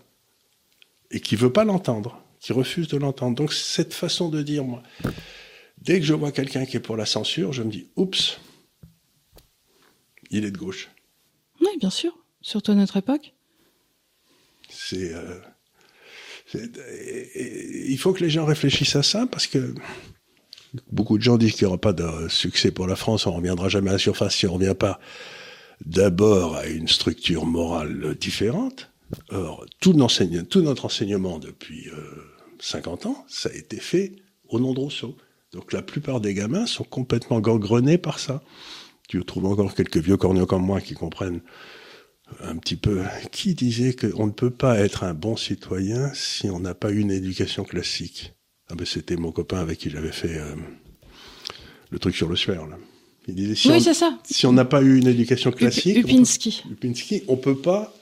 et qui veut pas l'entendre, qui refuse de l'entendre. Donc cette façon de dire, moi, dès que je vois quelqu'un qui est pour la censure, je me dis, oups, il est de gauche. Oui, bien sûr, surtout à notre époque. C'est, euh, il faut que les gens réfléchissent à ça parce que Beaucoup de gens disent qu'il n'y aura pas de succès pour la France, on ne reviendra jamais à la surface si on ne revient pas d'abord à une structure morale différente. Or, tout, notre enseignement depuis 50 euh, ans, ça a été fait au nom de Rousseau. Donc la plupart des gamins sont complètement gangrenés par ça. Tu trouves encore quelques vieux corneaux comme moi qui comprennent un petit peu. Qui disait qu'on ne peut pas être un bon citoyen si on n'a pas une éducation classique ah ben C'était mon copain avec qui j'avais fait euh, le truc sur le suaire. Là. Il disait si oui, on, ça. Si on n'a pas eu une éducation classique, Upinski. On peut, on peut pas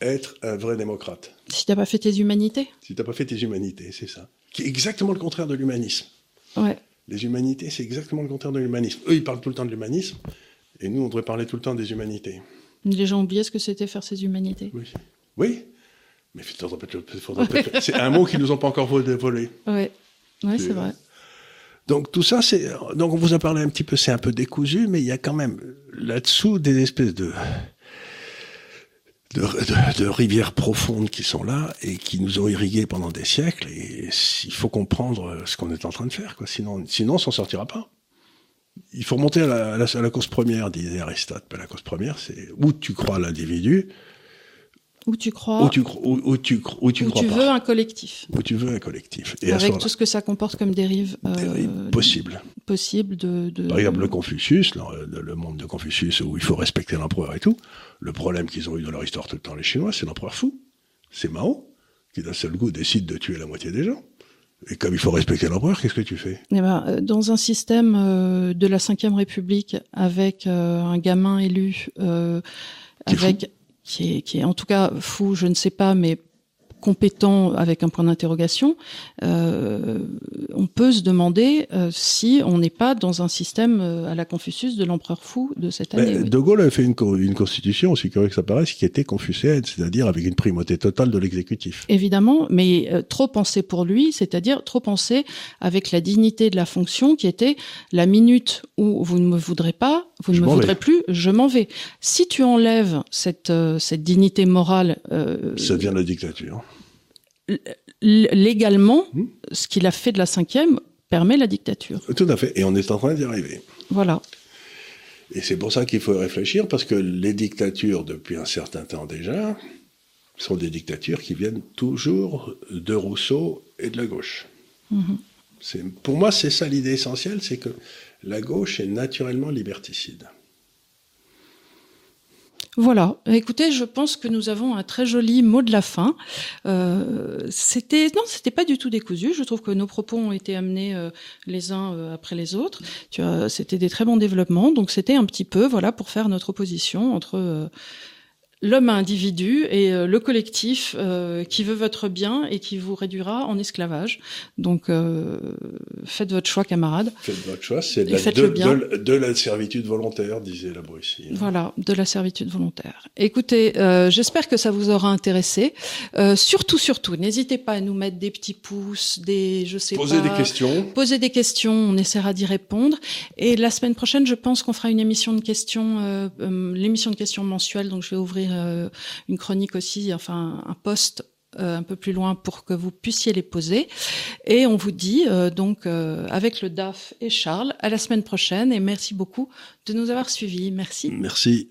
être un vrai démocrate. Si t'as pas fait tes humanités. Si t'as pas fait tes humanités, c'est ça. Qui est exactement le contraire de l'humanisme. Ouais. Les humanités, c'est exactement le contraire de l'humanisme. Eux, ils parlent tout le temps de l'humanisme, et nous, on devrait parler tout le temps des humanités. Les gens oubliaient ce que c'était faire ces humanités. Oui. Oui. Mais c'est un mot qu'ils nous ont pas encore volé. Oui, ouais, c'est vrai. Donc tout ça, c'est donc on vous a parlé un petit peu, c'est un peu décousu, mais il y a quand même là-dessous des espèces de de, rivières profondes qui sont là et qui nous ont irrigués pendant des siècles. Et il faut comprendre ce qu'on est en train de faire, quoi. Sinon, sinon, on s'en sortira pas. Il faut remonter à la, à la, cause première, disait Aristote. la cause première, c'est où tu crois l'individu, où tu crois. Où tu, où, tu, où tu, crois tu veux un collectif. Où tu veux un collectif. Et Avec tout ce que ça comporte comme dérive. Euh, possible. Possible de, de, Par exemple, le Confucius, le, le monde de Confucius où il faut respecter l'empereur et tout. Le problème qu'ils ont eu dans leur histoire tout le temps, les Chinois, c'est l'empereur fou. C'est Mao, qui d'un seul coup décide de tuer la moitié des gens. Et comme il faut respecter l'empereur, qu'est-ce que tu fais? Eh ben, euh, Dans un système euh, de la Ve République, avec euh, un gamin élu, avec qui est, qui est en tout cas fou, je ne sais pas, mais compétent avec un point d'interrogation, euh, on peut se demander euh, si on n'est pas dans un système euh, à la Confucius de l'empereur fou de cette année. De Gaulle avait fait une, une constitution, aussi curieux que ça paraisse, qui était confucéenne, c'est-à-dire avec une primauté totale de l'exécutif. Évidemment, mais trop pensé pour lui, c'est-à-dire trop pensé avec la dignité de la fonction qui était la minute où vous ne me voudrez pas, vous ne me voudrez plus, je m'en vais. Si tu enlèves cette, cette dignité morale... ça devient la dictature légalement, hmm. ce qu'il a fait de la cinquième permet la dictature. Tout à fait. Et on est en train d'y arriver. Voilà. Et c'est pour ça qu'il faut réfléchir, parce que les dictatures, depuis un certain temps déjà, sont des dictatures qui viennent toujours de Rousseau et de la gauche. Mhm. Pour moi, c'est ça l'idée essentielle, c'est que la gauche est naturellement liberticide. Voilà. Écoutez, je pense que nous avons un très joli mot de la fin. Euh, c'était non, c'était pas du tout décousu. Je trouve que nos propos ont été amenés euh, les uns euh, après les autres. Tu c'était des très bons développements. Donc c'était un petit peu voilà pour faire notre opposition entre euh, l'homme individu et euh, le collectif euh, qui veut votre bien et qui vous réduira en esclavage. Donc euh, faites votre choix, camarades. Faites votre choix, c'est de, de, la servitude volontaire, disait la Bruxelles. Voilà, de la servitude volontaire. Écoutez, j'espère que ça vous aura intéressé. surtout, surtout, n'hésitez pas à nous mettre des petits pouces, des, je sais Posez des questions. Posez des questions, on essaiera d'y répondre. Et la semaine prochaine, je pense qu'on fera une émission de questions, l'émission de questions mensuelle. Donc je vais ouvrir euh, une chronique aussi, enfin un poste euh, un peu plus loin pour que vous puissiez les poser. Et on vous dit euh, donc avec le DAF et Charles à la semaine prochaine et merci beaucoup de nous avoir suivis. Merci. Merci.